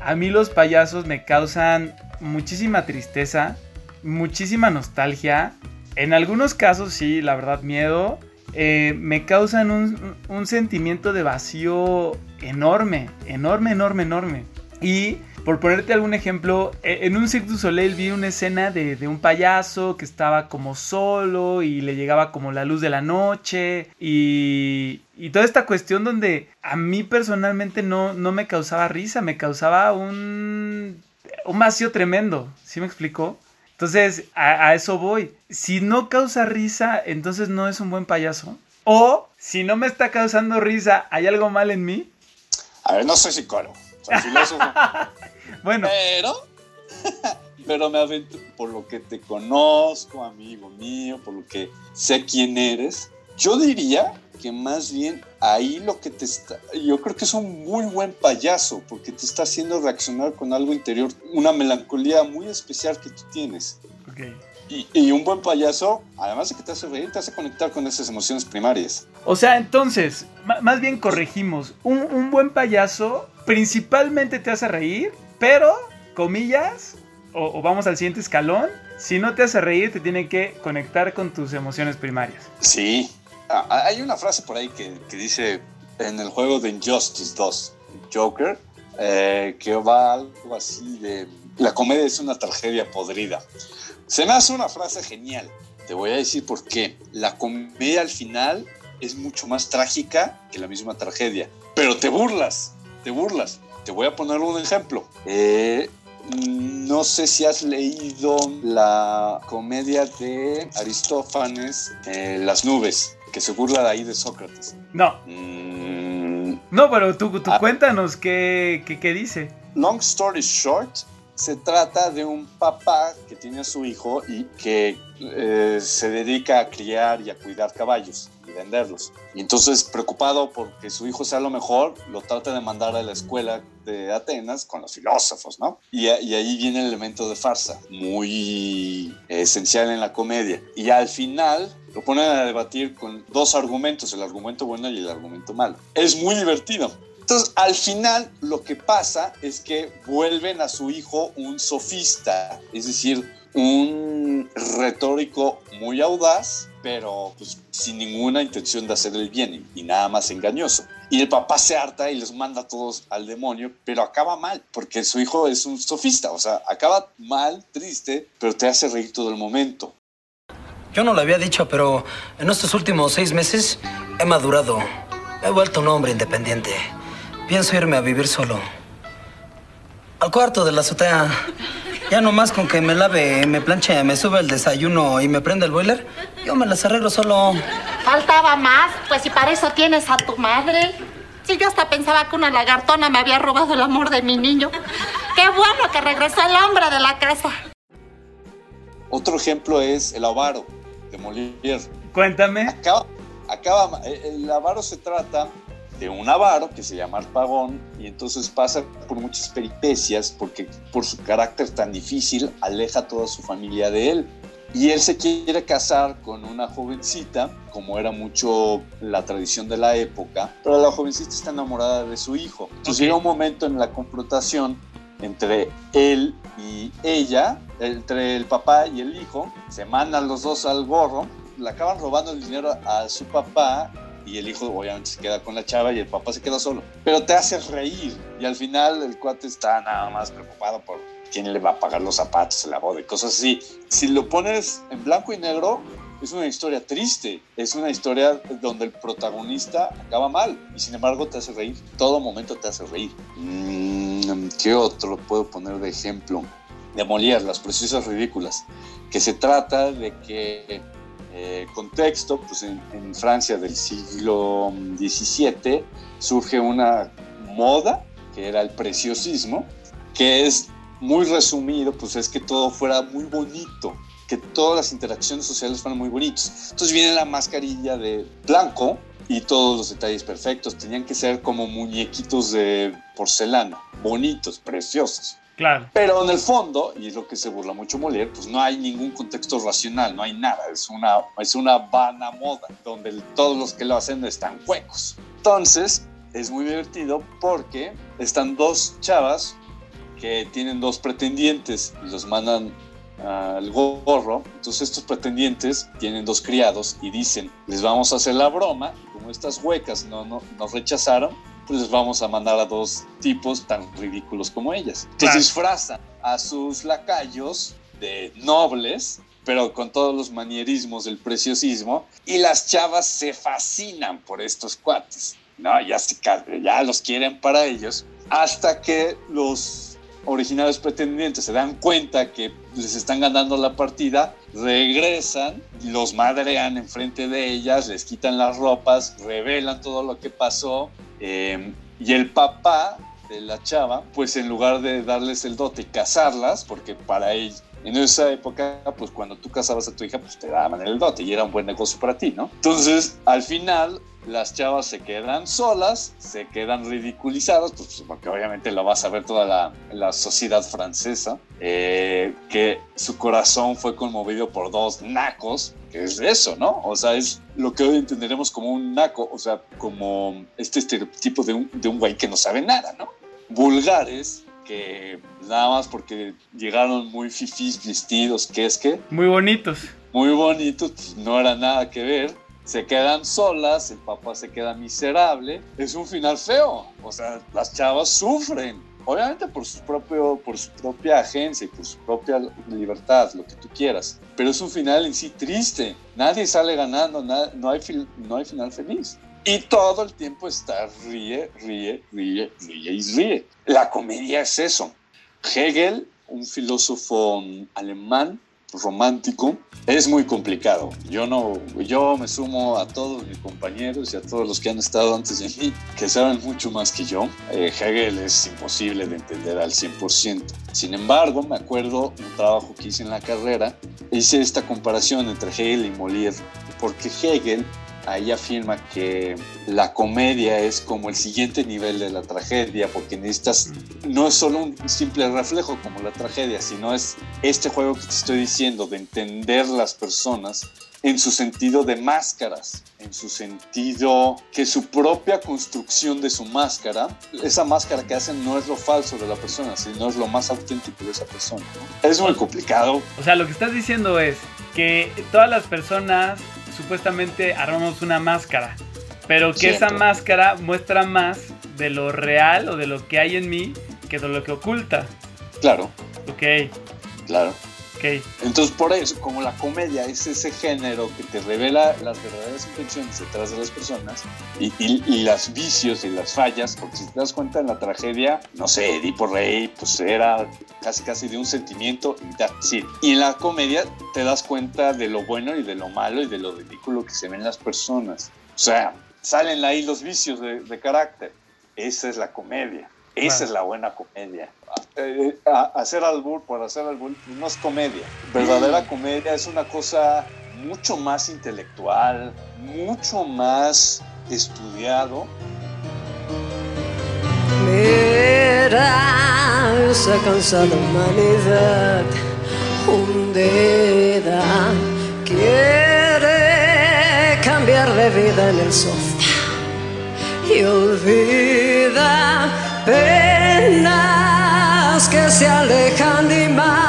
A: a mí los payasos me causan muchísima tristeza, muchísima nostalgia, en algunos casos sí, la verdad, miedo, eh, me causan un, un sentimiento de vacío enorme, enorme, enorme, enorme. Y por ponerte algún ejemplo, e, en un Cirque du Soleil vi una escena de, de, un payaso que estaba como solo y le llegaba como la luz de la noche y, y toda esta cuestión donde a mí personalmente no, no me causaba risa, me causaba un, un vacío tremendo, ¿sí me explicó? Entonces, a, a eso voy. Si no causa risa, entonces no es un buen payaso. O, si no me está causando risa, ¿hay algo mal en mí?
B: A ver, no soy psicólogo, soy filósofo. *laughs*
A: Bueno.
B: Pero, *laughs* pero me aventuro, por lo que te conozco, amigo mío, por lo que sé quién eres, yo diría que más bien ahí lo que te está, yo creo que es un muy buen payaso, porque te está haciendo reaccionar con algo interior, una melancolía muy especial que tú tienes.
A: Okay.
B: Y, y, un buen payaso, además de que te hace reír, te hace conectar con esas emociones primarias.
A: O sea, entonces, más bien corregimos, un, un buen payaso principalmente te hace reír, pero, comillas, o, o, vamos al siguiente escalón, si no te hace reír, te tiene que conectar con tus emociones primarias.
B: Sí. Ah, hay una frase por ahí que, que, dice en el juego de Injustice 2, Joker, eh, que va algo así de, la comedia es una tragedia podrida. Se me hace una frase genial. Te voy a decir por qué. La comedia al final es mucho más trágica que la misma tragedia. Pero te burlas, te burlas. Te voy a poner un ejemplo. Eh, no sé si has leído la comedia de Aristófanes, eh, Las nubes, que se burla de ahí de Sócrates.
A: No. Mm, no, pero tú, tú ah, cuéntanos qué, qué, qué dice.
B: Long story short, se trata de un papá que tiene a su hijo y que eh, se dedica a criar y a cuidar caballos y venderlos. Y entonces, preocupado porque su hijo sea lo mejor, lo trata de mandar a la escuela de Atenas con los filósofos, ¿no? Y, y ahí viene el elemento de farsa, muy esencial en la comedia. Y al final lo ponen a debatir con dos argumentos, el argumento bueno y el argumento malo. Es muy divertido. Entonces, al final, lo que pasa es que vuelven a su hijo un sofista, es decir, un retórico muy audaz, pero pues, sin ninguna intención de hacer el bien y, nada más engañoso. Y el papá se harta y los manda a todos al demonio, pero acaba mal, porque su hijo es un sofista, o sea, acaba mal, triste, pero te hace reír todo el momento.
H: Yo no lo había dicho, pero en estos últimos seis meses he madurado. He vuelto un hombre independiente. Pienso irme a vivir solo. Al cuarto de la azotea. Ya nomás con que me lave, me planche, me sube el desayuno y me prenda el boiler, yo me las arreglo solo.
G: Faltaba más, pues si para eso tienes a tu madre. Si yo hasta pensaba que una lagartona me había robado el amor de mi niño. Qué bueno que regresó el hombre de la casa.
B: Otro ejemplo es el avaro de Molière.
A: Cuéntame.
B: Acaba, acaba, el avaro se trata de un avaro que se llama Arpagón y entonces pasa por muchas peripecias porque por su carácter tan difícil aleja a toda su familia de él. Y él se quiere casar con una jovencita, como era mucho la tradición de la época, pero la jovencita está enamorada de su hijo. Entonces okay. llega un momento en la confrontación entre él y ella, entre el papá y el hijo, se mandan los dos al gorro, le acaban robando el dinero a su papá y el hijo obviamente se queda con la chava y el papá se queda solo. Pero te hace reír y al final el cuate está nada más preocupado por quién le va a pagar los zapatos, la boda y cosas así. Si lo pones en blanco y negro, es una historia triste, es una historia donde el protagonista acaba mal y sin embargo te hace reír, todo momento te hace reír. Mm, ¿qué otro puedo poner de ejemplo? De Molière, Las Preciosas Ridículas, que se trata de que, eh, contexto, pues en, Francia del siglo XVII surge una moda que era el preciosismo, que es muy resumido, pues es que todo fuera muy bonito, que todas las interacciones sociales fueran muy bonitas. Entonces viene la mascarilla de blanco y todos los detalles perfectos, tenían que ser como muñequitos de porcelana, bonitos, preciosos.
A: Claro.
B: Pero en el fondo, y es lo que se burla mucho Molière, pues no hay ningún contexto racional, no hay nada, es una, es una vana moda, donde todos los que lo hacen están huecos. Entonces, es muy divertido porque están dos chavas que tienen dos pretendientes y los mandan al gorro. Entonces estos pretendientes tienen dos criados y dicen, les vamos a hacer la broma, como estas huecas no, no nos rechazaron, pues les vamos a mandar a dos tipos tan ridículos como ellas.
A: Claro.
B: disfrazan a sus lacayos de nobles, pero con todos los manierismos del preciosismo, y las chavas se fascinan por estos cuates. No, ya, se, ya los quieren para ellos, hasta que los originales pretendientes se dan cuenta que les están ganando la partida, regresan, los madrean enfrente de ellas, les quitan las ropas, revelan todo lo que pasó, eh, y el papá de la chava, pues en lugar de darles el dote y casarlas, porque para él, en esa época, pues cuando tú casabas a tu hija, pues te daban el dote y era un buen negocio para ti, ¿no? Entonces, al final, las chavas se quedan solas, se quedan ridiculizadas, pues porque obviamente lo vas a ver toda la, la sociedad francesa, eh, que su corazón fue conmovido por dos nacos, que es eso, ¿no? O sea, es lo que hoy entenderemos como un naco, o sea, como este estereotipo de un, de un güey que no sabe nada, ¿no? Vulgares, que nada más porque llegaron muy fifís vestidos, que es que
A: Muy bonitos.
B: muy bonitos, pues no era nada que ver. Se quedan solas, el papá se queda miserable. Es un final feo. O sea, las chavas sufren. Obviamente por su, propio, por su propia agencia y por su propia libertad, lo que tú quieras. Pero es un final en sí triste. Nadie sale ganando, na- no, hay no hay final feliz. Y todo el tiempo está ríe, ríe, ríe, ríe y ríe. La comedia es eso. Hegel, un filósofo alemán romántico, es muy complicado. Yo no, yo me sumo a todos mis compañeros y a todos los que han estado antes de mí, que saben mucho más que yo. Eh, Hegel es imposible de entender al 100%. Sin embargo, me acuerdo un trabajo que hice en la carrera, hice esta comparación entre Hegel y Molière, porque Hegel ahí afirma que la comedia es como el siguiente nivel de la tragedia, porque necesitas, no es solo un simple reflejo como la tragedia, sino es este juego que te estoy diciendo de entender las personas en su sentido de máscaras, en su sentido que su propia construcción de su máscara, esa máscara que hacen no es lo falso de la persona, sino es lo más auténtico de esa persona. ¿no? Es muy complicado,
A: O sea, lo que estás diciendo es que todas las personas supuestamente armamos una máscara, pero que esa máscara muestra más de lo real o de lo que hay en mí que de lo que oculta.
B: claro,
A: Ok,
B: claro. Entonces, por eso, como la comedia es ese género que te revela las verdaderas intenciones detrás de las personas y, y, y las vicios y las fallas, porque si te das cuenta en la tragedia, no sé, Edipo Rey, pues era casi casi de un sentimiento y it. Y en la comedia te das cuenta de lo bueno y de lo malo y de lo ridículo que se ven las personas. O sea, salen ahí los vicios de, de carácter. Esa es la comedia. Esa es la buena comedia. Eh, a- hacer albur por hacer albur no es comedia. Verdadera comedia es una cosa mucho más intelectual, mucho más estudiado.
I: Mira esa cansada humanidad hundida quiere cambiar de vida en el sofá y olvida penas que se alejan imaginando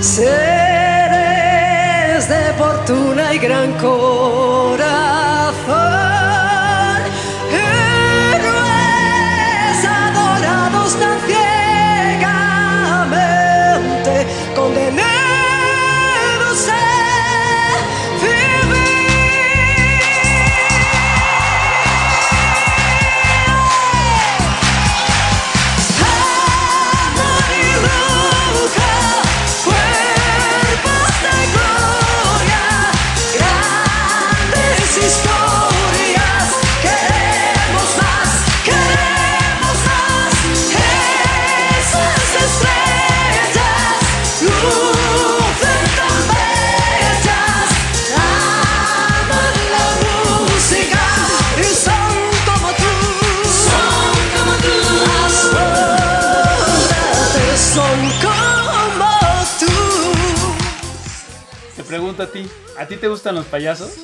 I: seres de fortuna y gran corazón
A: ti, ¿a ti te gustan los payasos?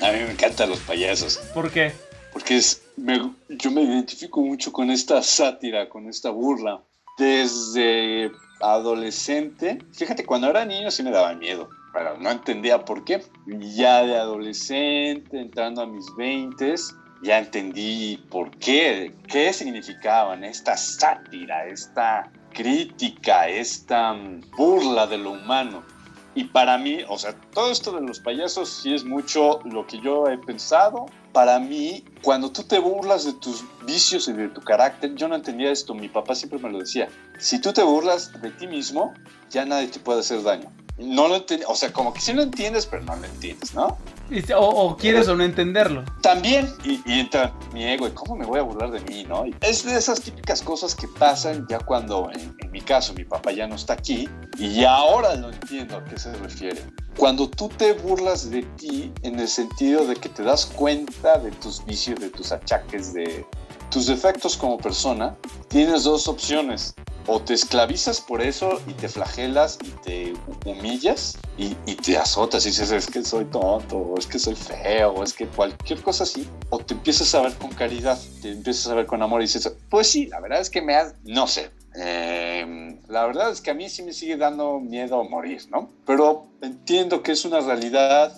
B: A mí me encantan los payasos.
A: ¿Por qué?
B: Porque es, me- yo me identifico mucho con esta sátira, con esta burla. Desde adolescente, fíjate, cuando era niño sí me daba miedo, pero no entendía por qué. Ya de adolescente, entrando a mis 20, ya entendí por qué, qué significaban esta sátira, esta crítica, esta mm, burla de lo humano. Y para mí, o sea, todo esto de los payasos sí es mucho lo que yo he pensado. Para mí, cuando tú te burlas de tus vicios y de tu carácter, yo no entendía esto. Mi papá siempre me lo decía. Si tú te burlas de ti mismo, ya nadie te puede hacer daño. No lo entendía, o sea, como que sí lo entiendes, pero no lo entiendes, ¿no?
A: O, o quieres o no entenderlo.
B: También, y, y entra mi ego, ¿y cómo me voy a burlar de mí, no? Y es de esas típicas cosas que pasan ya cuando, en, en mi caso, mi papá ya no está aquí, y ya ahora lo entiendo a qué se refiere. Cuando tú te burlas de ti en el sentido de que te das cuenta de tus vicios, de tus achaques, de tus defectos como persona, tienes dos opciones. O te esclavizas por eso y te flagelas y te humillas y, y te azotas y dices es que soy tonto, es que soy feo, es que cualquier cosa así. O te empiezas a ver con caridad, te empiezas a ver con amor y dices, pues sí, la verdad es que me has, no sé, eh, la verdad es que a mí sí me sigue dando miedo morir, ¿no? Pero entiendo que es una realidad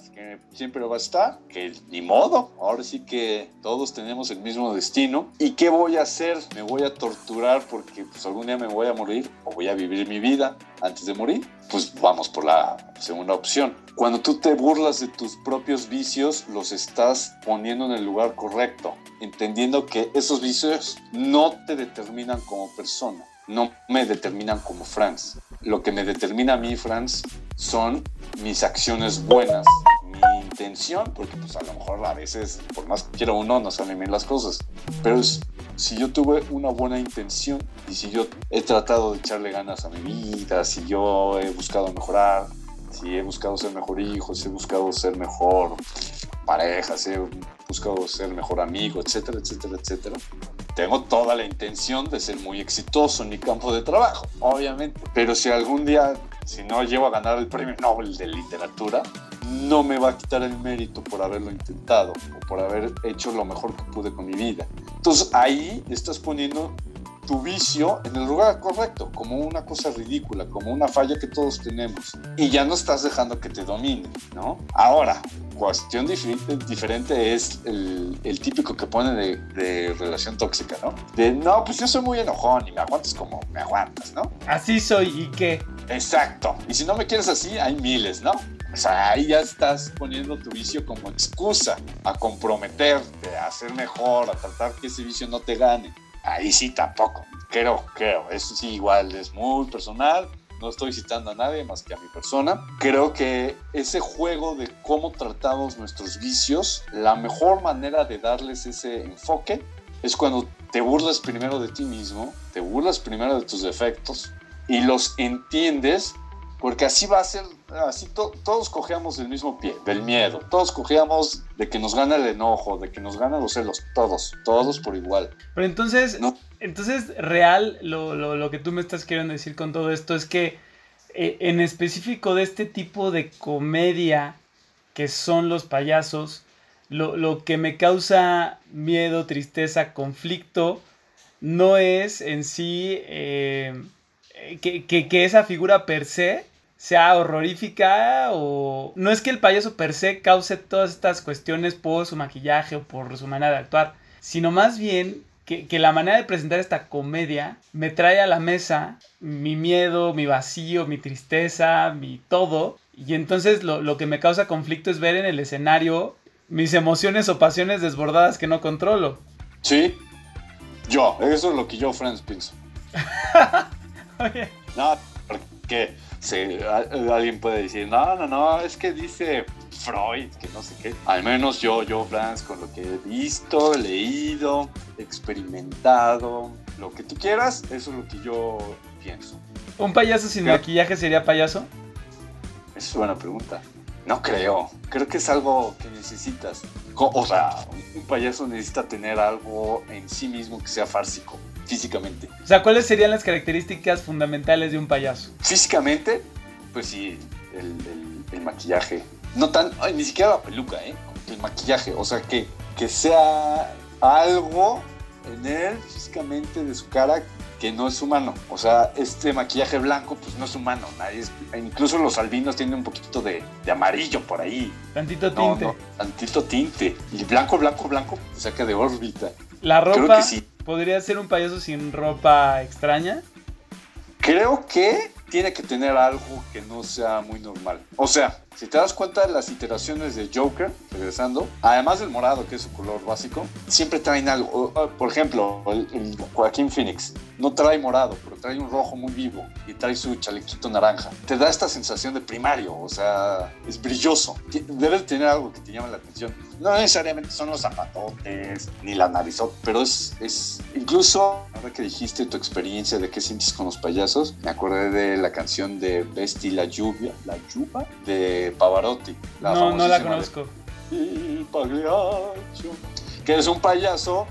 B: siempre va a estar, que ni modo, ahora sí que todos tenemos el mismo destino. ¿Y qué voy a hacer? ¿Me voy a torturar porque pues, algún día me voy a morir o voy a vivir mi vida antes de morir? Pues vamos por la segunda opción. Cuando tú te burlas de tus propios vicios, los estás poniendo en el lugar correcto, entendiendo que esos vicios no te determinan como persona no me determinan como Franz. Lo que me determina a mí, Franz, son mis acciones buenas, intención, porque pues a lo mejor a veces, por más que quiera uno, no salen bien las cosas. Pero es- si yo tuve una buena intención y si yo he tratado de echarle ganas a mi vida, si yo he buscado mejorar, si he buscado ser mejor hijo, si he buscado ser mejor pareja, si he buscado ser mejor amigo, etcétera, etcétera, etcétera tengo toda la intención de ser muy exitoso en mi campo de trabajo, obviamente. Pero si algún día, si no llego a ganar el premio Nobel de literatura, no me va a quitar el mérito por haberlo intentado o por haber hecho lo mejor que pude con mi vida. Entonces ahí estás poniendo tu vicio en el lugar correcto, como una cosa ridícula, como una falla que todos tenemos. Y ya no estás dejando que te domine, ¿no? Ahora, cuestión diferente es el, el típico que pone de, de relación tóxica, ¿no? De, no, pues yo soy muy enojón y me aguantas como me aguantas, ¿no?
A: Así soy y qué.
B: Exacto. Y si no me quieres así, hay miles, ¿no? O sea, ahí ya estás poniendo tu vicio como excusa a comprometerte, a ser mejor, a tratar que ese vicio no te gane. Ahí sí tampoco. Creo, creo. Eso sí igual es muy personal. No estoy citando a nadie más que a mi persona. Creo que ese juego de cómo tratamos nuestros vicios, la mejor manera de darles ese enfoque es cuando te burlas primero de ti mismo, te burlas primero de tus defectos y los entiendes, porque así va a ser, así to- todos cojeamos del mismo pie, del miedo, todos cojeamos de que nos gana el enojo, de que nos ganan los celos, todos, todos por igual.
A: Pero entonces,
B: No.
A: entonces real, lo, lo- lo que tú me estás queriendo decir con todo esto es que eh, en específico de este tipo de comedia que son los payasos, lo, lo que me causa miedo, tristeza, conflicto, no es en sí eh, que, que- que esa figura per se sea horrorífica o... No es que el payaso per se cause todas estas cuestiones por su maquillaje o por su manera de actuar, sino más bien que, que la manera de presentar esta comedia me trae a la mesa mi miedo, mi vacío, mi tristeza, mi todo. Y entonces lo, lo que me causa conflicto es ver en el escenario mis emociones o pasiones desbordadas que no controlo.
B: Sí, yo, eso es lo que yo, Franz, pienso. *laughs*
A: Oye,
B: No, porque se- a- alguien puede decir, no, no, no, es que dice Freud, que no sé qué. Al menos yo, yo, Franz, con lo que he visto, leído, experimentado, lo que tú quieras, eso es lo que yo pienso.
A: ¿Un payaso sin
B: ¿Qué?
A: maquillaje sería payaso?
B: Esa es buena pregunta. No creo. Creo que es algo que necesitas. O sea, un payaso necesita tener algo en sí mismo que sea fársico, físicamente.
A: O sea, ¿cuáles serían las características fundamentales de un payaso?
B: Físicamente, pues sí, el, el- el maquillaje no tan, ay, ni siquiera la peluca, ¿eh? El maquillaje, o sea, que, que sea algo en él físicamente de su cara que no es humano. O sea, este maquillaje blanco, pues no es humano. Nadie es- incluso los albinos tienen un poquito de, de amarillo por ahí.
A: Tantito
B: No,
A: tinte.
B: no, tantito tinte. Y blanco, blanco, blanco, pues saca de órbita.
A: La
B: Creo
A: ropa
B: que sí.
A: Podría ser un payaso sin ropa extraña.
B: Creo que tiene que tener algo que no sea muy normal. O sea, si te das cuenta de las iteraciones de Joker, regresando, además del morado, que es su color básico, siempre traen algo. Por ejemplo, el, el Joaquín Phoenix no trae morado, pero trae un rojo muy vivo y trae su chalequito naranja. Te da esta sensación de primario, o sea, es brilloso. Debe tener algo que te llame la atención. No necesariamente son los zapatotes ni la narizota, pero es, es incluso ahora que dijiste tu experiencia de qué sientes con los payasos, me acordé de la canción de Besti la lluvia, la lluvia de Pavarotti.
A: no, no la
B: de
A: conozco.
B: Pagliaccio, que es un payaso,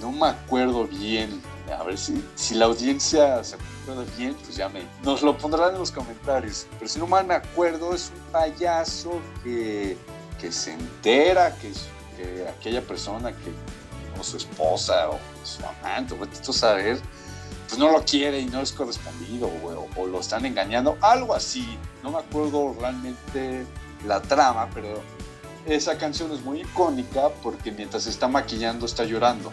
B: no me acuerdo bien. A ver si, si la audiencia se acuerda bien, pues ya me. Nos lo pondrán en los comentarios. Pero si no mal me acuerdo, es un payaso que, que se entera que, aquella persona que, o su esposa, o su amante, o tú a saber, pues no lo quiere y no es correspondido, o, lo están engañando, algo así. No me acuerdo realmente la trama, pero esa canción es muy icónica porque mientras está maquillando está llorando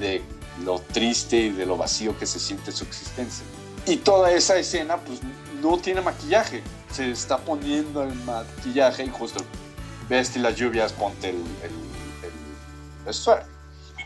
B: de lo triste y de lo vacío que se siente su existencia. Y toda esa escena pues no tiene maquillaje, se está poniendo el maquillaje y justo ves y las lluvias, ponte el, el, el vestuario.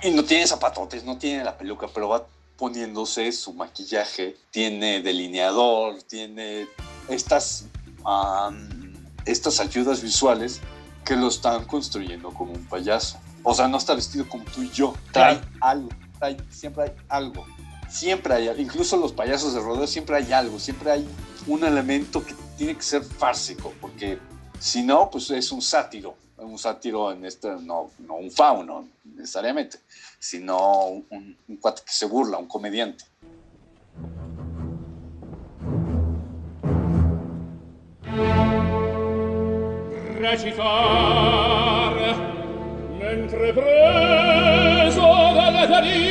B: Y no tiene zapatotes, no tiene la peluca, pero va poniéndose su maquillaje, tiene delineador, tiene estas, am, estas ayudas visuales que lo están construyendo como un payaso. O sea, no está vestido como tú y yo, trae algo, trae- siempre hay algo, siempre hay. Incluso los payasos de rodeo siempre hay algo, siempre hay un elemento que tiene que ser fársico, porque si no, pues es un sátiro. Un sátiro en este, no, no un fauno necesariamente, sino un, un cuate que se burla, un comediante.
J: recitar mentre preso dal delirio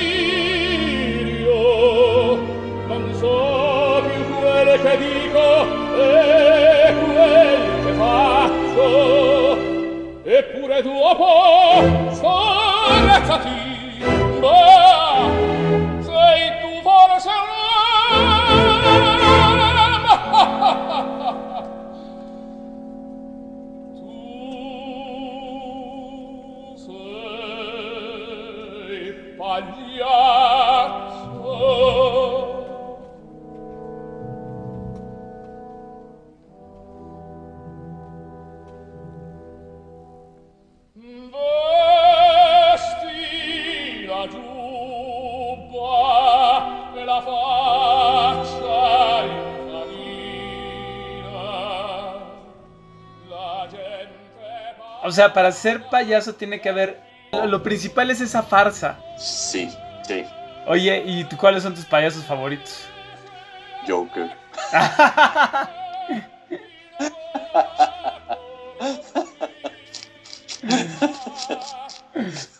J: non so più quel che dico e quel che faccio eppure dopo sorrezzati ma sei tu forse
A: un sea, para ser payaso tiene que haber. Lo, lo principal es esa farsa.
B: Sí, sí,
A: Oye, ¿y tú, cuáles son tus payasos favoritos?
B: Joker. *laughs*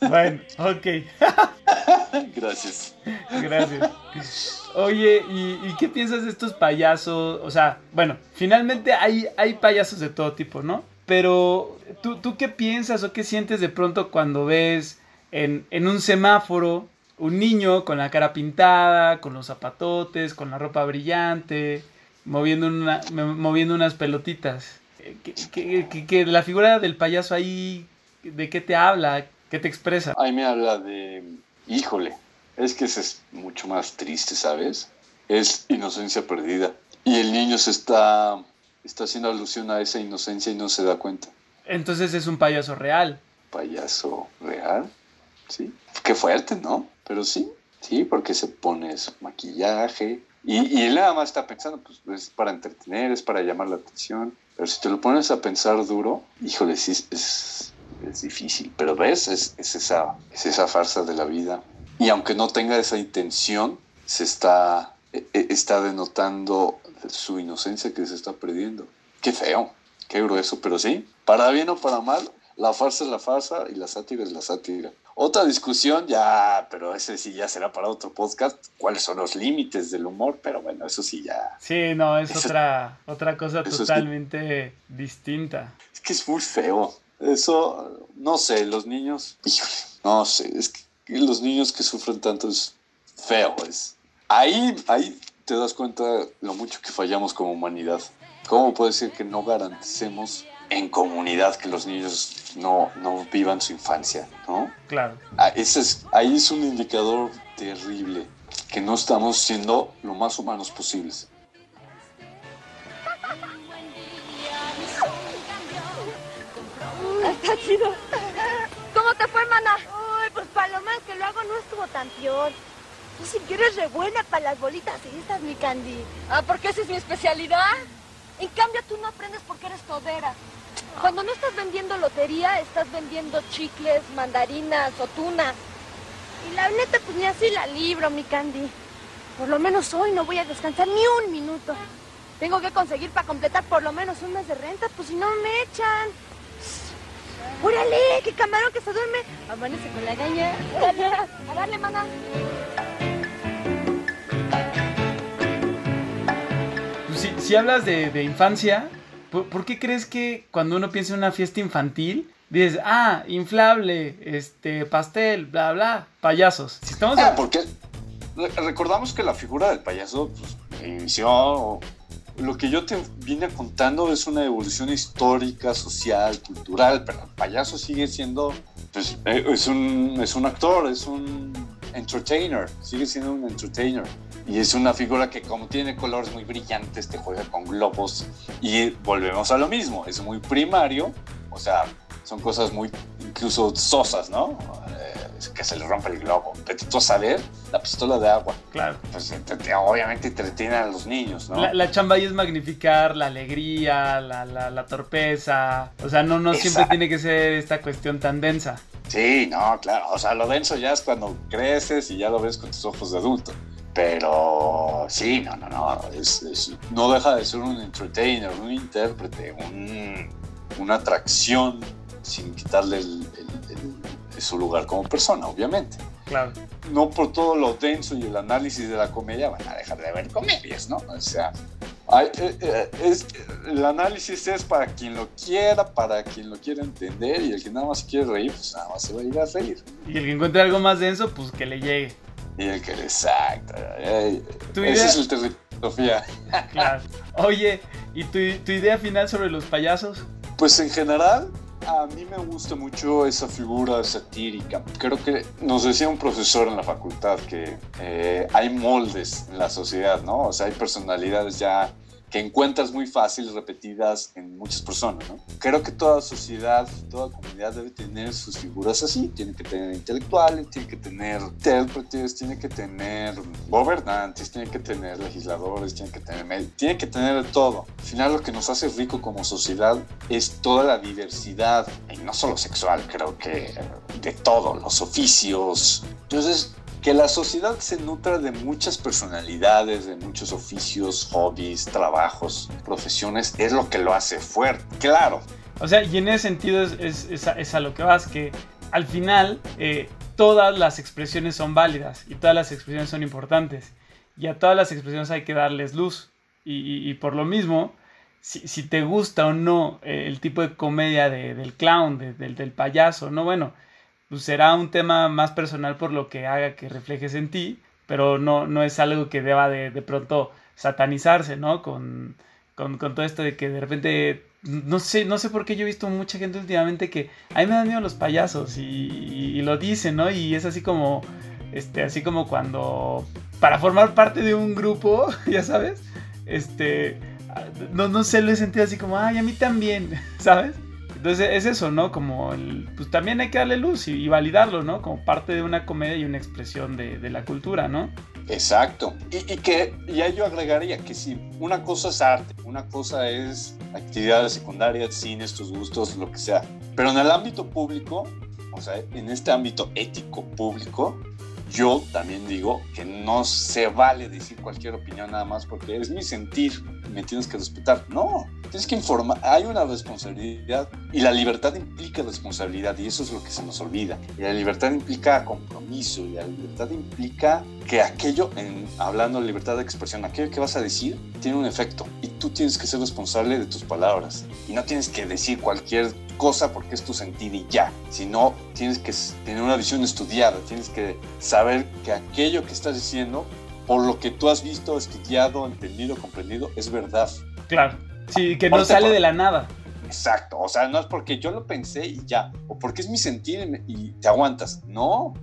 A: Bueno, ok. *laughs*
B: Gracias.
A: Gracias. Oye, ¿y, y qué piensas de estos payasos? O sea, bueno, finalmente hay, hay payasos de todo tipo, ¿no? Pero, ¿tú, ¿tú qué piensas o qué sientes de pronto cuando ves en, en un semáforo un niño con la cara pintada, con los zapatotes, con la ropa brillante, moviendo, una, moviendo unas pelotitas? ¿Qué, qué- qué- qué- la figura del payaso ahí, ¿de qué te habla? ¿Qué te expresa?
B: Ahí me habla de, híjole, es que ese es mucho más triste, ¿sabes? Es inocencia perdida. Y el niño se está, está haciendo alusión a esa inocencia y no se da cuenta.
A: Entonces es un payaso real.
B: Payaso real, ¿sí? Qué fuerte, ¿no? Pero sí, sí, porque se pone su maquillaje. Y, y él nada más está pensando, pues es para entretener, es para llamar la atención. Pero si te lo pones a pensar duro, híjole, sí, es, es, es difícil. Pero ves, es, es, esa, es esa farsa de la vida. Y aunque no tenga esa intención, se está, e- e- está denotando su inocencia que se está perdiendo. Qué feo, qué grueso, pero sí, para bien o para mal, la farsa es la farsa y la sátira es la sátira. Otra discusión, ya, pero ese sí ya será para otro podcast, cuáles son los límites del humor, pero bueno, eso sí ya.
A: Sí, no, es
B: Eso-
A: otra, otra cosa
B: es-
A: totalmente distinta.
B: Es que es muy feo. Eso, no sé, los niños, híjole, no sé, es que los niños que sufren tanto es feo. Es. Ahí, ahí te das cuenta lo mucho que fallamos como humanidad. ¿Cómo puede ser que no garanticemos en comunidad que los niños no, no vivan su infancia? ¿no?
A: Claro.
B: Ah, ese es, ahí es un indicador terrible, que no estamos siendo lo más humanos posibles.
K: Está chido. ¿Cómo te fue, mana? Uy, pues para lo más que lo hago no estuvo tan peor. Tú si quieres re buena para las bolitas estas, mi Candy. Ah, porque esa es mi especialidad. En cambio, tú no aprendes porque eres todera. Cuando no estás vendiendo lotería, estás vendiendo chicles, mandarinas o tuna. Y la neta, pues ni así la libro, mi Candy. Por lo menos hoy no voy a descansar ni un minuto. Tengo que conseguir para completar por lo menos un mes de renta, pues si no me echan. ¡Órale! ¡Qué camarón que se duerme! Amanece con la gaña. ¡Órale! ¡A darle, mana!
A: Si, hablas de, de infancia, ¿por, por qué crees que cuando uno piensa en una fiesta infantil, dices, ah, inflable, este, pastel, bla, bla, payasos? Si estamos
B: Ah, porque re- recordamos que la figura del payaso pues, inició. Lo que yo te vine contando es una evolución histórica, social, cultural, pero el payaso sigue siendo. Pues, eh, es, un, es un actor, es un entertainer, sigue siendo un entertainer. Y es una figura que, como tiene colores muy brillantes, te juega con globos. Y volvemos a lo mismo, es muy primario, o sea, son cosas muy incluso sosas, ¿no? Eh, que se le rompe el globo. Vete tú a saber la pistola de agua.
A: Claro.
B: Pues te- te- obviamente entretiene a los niños, ¿no?
A: La, la chamba ahí es magnificar la alegría, la, la, la torpeza. O sea, no, no siempre
B: Exacto.
A: tiene que ser esta cuestión tan densa.
B: Sí, no, claro. O sea, lo denso ya es cuando creces y ya lo ves con tus ojos de adulto. Pero sí, no, no, no. Es, es- no deja de ser un entertainer, un intérprete, un- una atracción sin quitarle el- el- el- su lugar como persona, obviamente.
A: Claro.
B: No por todo lo denso y el análisis de la comedia van a dejar de ver comedias, ¿no? O sea, hay- eh, eh, es- el análisis es para quien lo quiera, para quien lo quiera entender y el que nada más quiere reír, pues nada más se va a ir a reír.
A: Y el que encuentre algo más denso, pues que le llegue.
B: Y el que exacto. eh,
A: Tu
B: ese
A: idea-
B: es el territorio, Sofía. *laughs*
A: Claro. Oye, ¿y tu, tu idea final sobre los payasos?
B: Pues en general, a mí me gusta mucho esa figura satírica. Creo que nos decía un profesor en la facultad que eh, hay moldes en la sociedad, ¿no? O sea, hay personalidades ya que encuentras muy fácil repetidas en muchas personas, ¿no? Creo que toda sociedad, toda comunidad debe tener sus figuras así. Tiene que tener intelectuales, tiene que tener intérpretes, tiene que tener gobernantes, tiene que tener legisladores, tiene que tener, tiene que tener todo. Al final lo que nos hace rico como sociedad es toda la diversidad, y no solo sexual, creo que de todo, los oficios. Entonces, que la sociedad se nutra de muchas personalidades, de muchos oficios, hobbies, trabajos, profesiones, es lo que lo hace fuerte. Claro,
A: O sea, y en ese sentido es, a, lo que vas, que al final eh, todas las expresiones son válidas y todas las expresiones son importantes. Y a todas las expresiones hay que darles luz. Y, por lo mismo, si, te gusta o no eh, el tipo de comedia de- del clown, de- del, del payaso, no, bueno, pues será un tema más personal por lo que haga que reflejes en ti, pero no, no es algo que deba de, de pronto satanizarse, ¿no? Con, con, todo esto de que de repente, no sé, no sé por qué yo he visto mucha gente últimamente que a mí me dan miedo los payasos y, y- y lo dicen, ¿no? Y es así como, este, así como cuando, para formar parte de un grupo, *laughs* ya sabes, este, no, no sé, lo he sentido así como, ay, a mí también, *laughs* ¿sabes? Entonces es eso, ¿no? Como, el- pues también hay que darle luz y, validarlo, ¿no? Como parte de una comedia y una expresión de, de la cultura, ¿no?
B: Exacto. Y, y que ya yo agregaría que si una cosa es arte, una cosa es actividades secundarias, cines, tus gustos, lo que sea. Pero en el ámbito público, o sea, en este ámbito ético público, yo también digo que no se vale decir cualquier opinión nada más porque es mi sentir, me tienes que respetar. No, tienes que informar, hay una responsabilidad y la libertad implica responsabilidad y eso es lo que se nos olvida. Y la libertad implica compromiso y la libertad implica que aquello, en, hablando de libertad de expresión, aquello que vas a decir tiene un efecto y tú tienes que ser responsable de tus palabras y no tienes que decir cualquier cosa porque es tu sentir y ya, sino tienes que tener una visión estudiada, tienes que saber que aquello que estás diciendo, por lo que tú has visto, estudiado, entendido, comprendido, es verdad.
A: Claro, sí, que no sale de la nada.
B: Exacto, o sea, no es porque yo lo pensé y ya, o porque es mi sentir y te aguantas, no.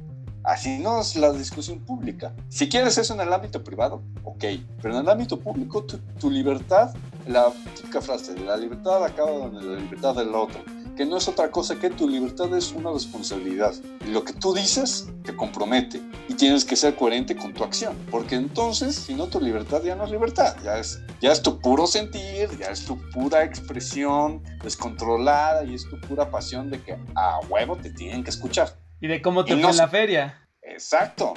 B: Así no es la discusión pública. Si quieres eso en el ámbito privado, ok, pero en el ámbito público tu, tu libertad, la típica frase, la libertad acaba donde la libertad del otro que no es otra cosa que tu libertad es una responsabilidad. Y lo que tú dices te compromete y tienes que ser coherente con tu acción, porque entonces, si no, tu libertad ya no es libertad, ya es, ya es tu puro sentir, ya es tu pura expresión descontrolada y es tu pura pasión de que a huevo te tienen que escuchar.
A: Y de cómo te fue en la feria.
B: Exacto.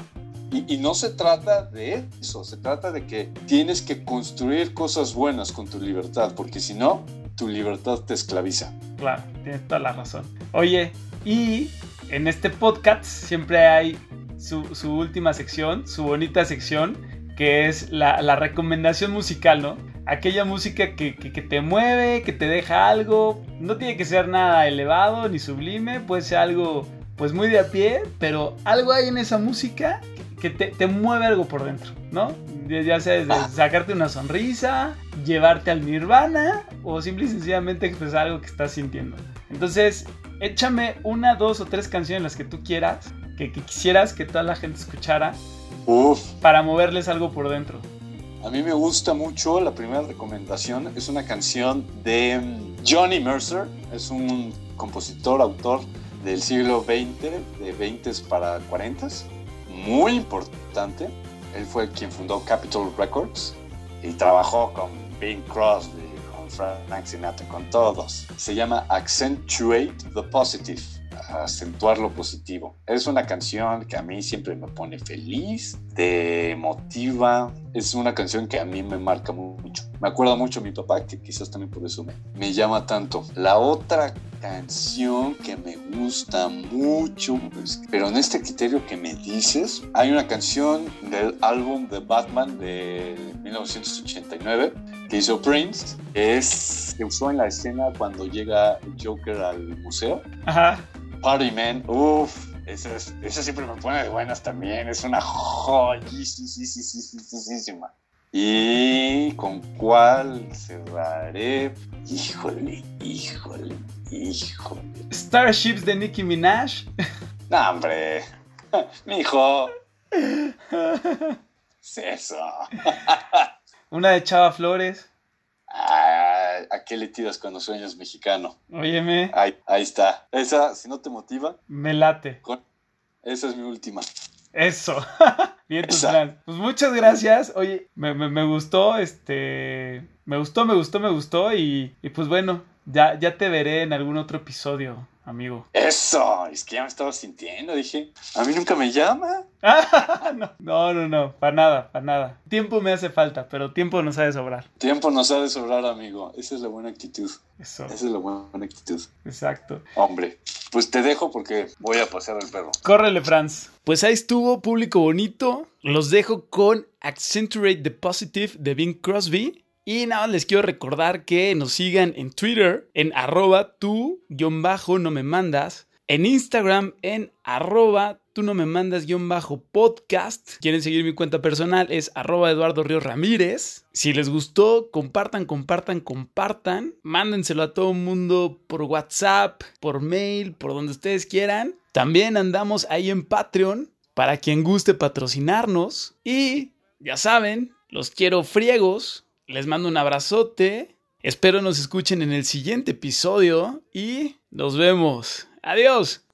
B: Y, y, no se trata de eso, se trata de que tienes que construir cosas buenas con tu libertad, porque si no, tu libertad te esclaviza.
A: Claro, tienes toda la razón. Oye, y en este podcast siempre hay su, última sección, su bonita sección, que es la, la recomendación musical, ¿no? Aquella música que, que, que, te mueve, que te deja algo. No tiene que ser nada elevado ni sublime, puede ser algo pues muy de a pie, pero algo hay en esa música que te, te mueve algo por dentro, ¿no? Ya sea desde ah. sacarte una sonrisa, llevarte al nirvana o simple y sencillamente expresar algo que estás sintiendo. Entonces, échame una, dos o tres canciones las que tú quieras, que, que quisieras que toda la gente escuchara,
B: Uf.
A: para moverles algo por dentro.
B: A mí me gusta mucho, la primera recomendación es una canción de Johnny Mercer, es un compositor, autor del siglo XX, de 20 para 40, muy importante. Él fue quien fundó Capitol Records y trabajó con Bing Crosby, con Frank Sinatra, con todos. Se llama Accentuate the Positive, acentuar lo positivo. Es una canción que a mí siempre me pone feliz, te motiva. Es una canción que a mí me marca mucho. Me acuerda mucho a mi papá, que quizás también por eso me, me llama tanto. La otra canción que me gusta mucho, pero en este criterio que me dices, hay una canción del álbum de Batman de 1989 que hizo Prince, es que usó en la escena cuando llega Joker al museo.
A: Ajá.
B: Party Man, uff, esa, esa siempre me pone de buenas también, es una joyísima. ¿Y con cuál cerraré? Híjole, híjole, híjole.
A: Starships de Nicki Minaj.
B: No, hombre. *laughs* Mi hijo. *laughs* Es eso.
A: Una de Chava Flores.
B: Ah, ¿A qué le tiras cuando sueñas mexicano?
A: Óyeme.
B: Ahí, ahí está. Esa, si no te motiva.
A: Me late.
B: Con... Esa es mi última.
A: Eso. *laughs* Bien. Pues muchas gracias. Oye, me, me, me, gustó, este. Me gustó, me gustó, me gustó. Y, y, pues bueno, ya, ya te veré en algún otro episodio, amigo.
B: Eso, es que ya me estaba sintiendo. Dije, a mí nunca me llama. *laughs*
A: no, no, no, no, para nada, para nada. Tiempo me hace falta, pero tiempo nos ha de sobrar.
B: Tiempo nos ha de sobrar, amigo. Esa es la buena actitud.
A: Eso.
B: Esa es la buena actitud.
A: Exacto.
B: Hombre, pues te dejo porque voy a pasear al perro.
A: Córrele, Franz. Pues ahí estuvo, público bonito. Los dejo con Accentuate the Positive de Bing Crosby. Y nada, les quiero recordar que nos sigan en Twitter en arroba tú guion bajo no me mandas. En Instagram en arroba tú no me mandas guion bajo podcast. Quieren seguir mi cuenta personal es arroba Eduardo Ríos Ramírez. Si les gustó, compartan, compartan, compartan. Mándenselo a todo el mundo por WhatsApp, por mail, por donde ustedes quieran. También andamos ahí en Patreon para quien guste patrocinarnos. Y ya saben, los quiero friegos. Les mando un abrazote. Espero nos escuchen en el siguiente episodio y nos vemos. Adiós.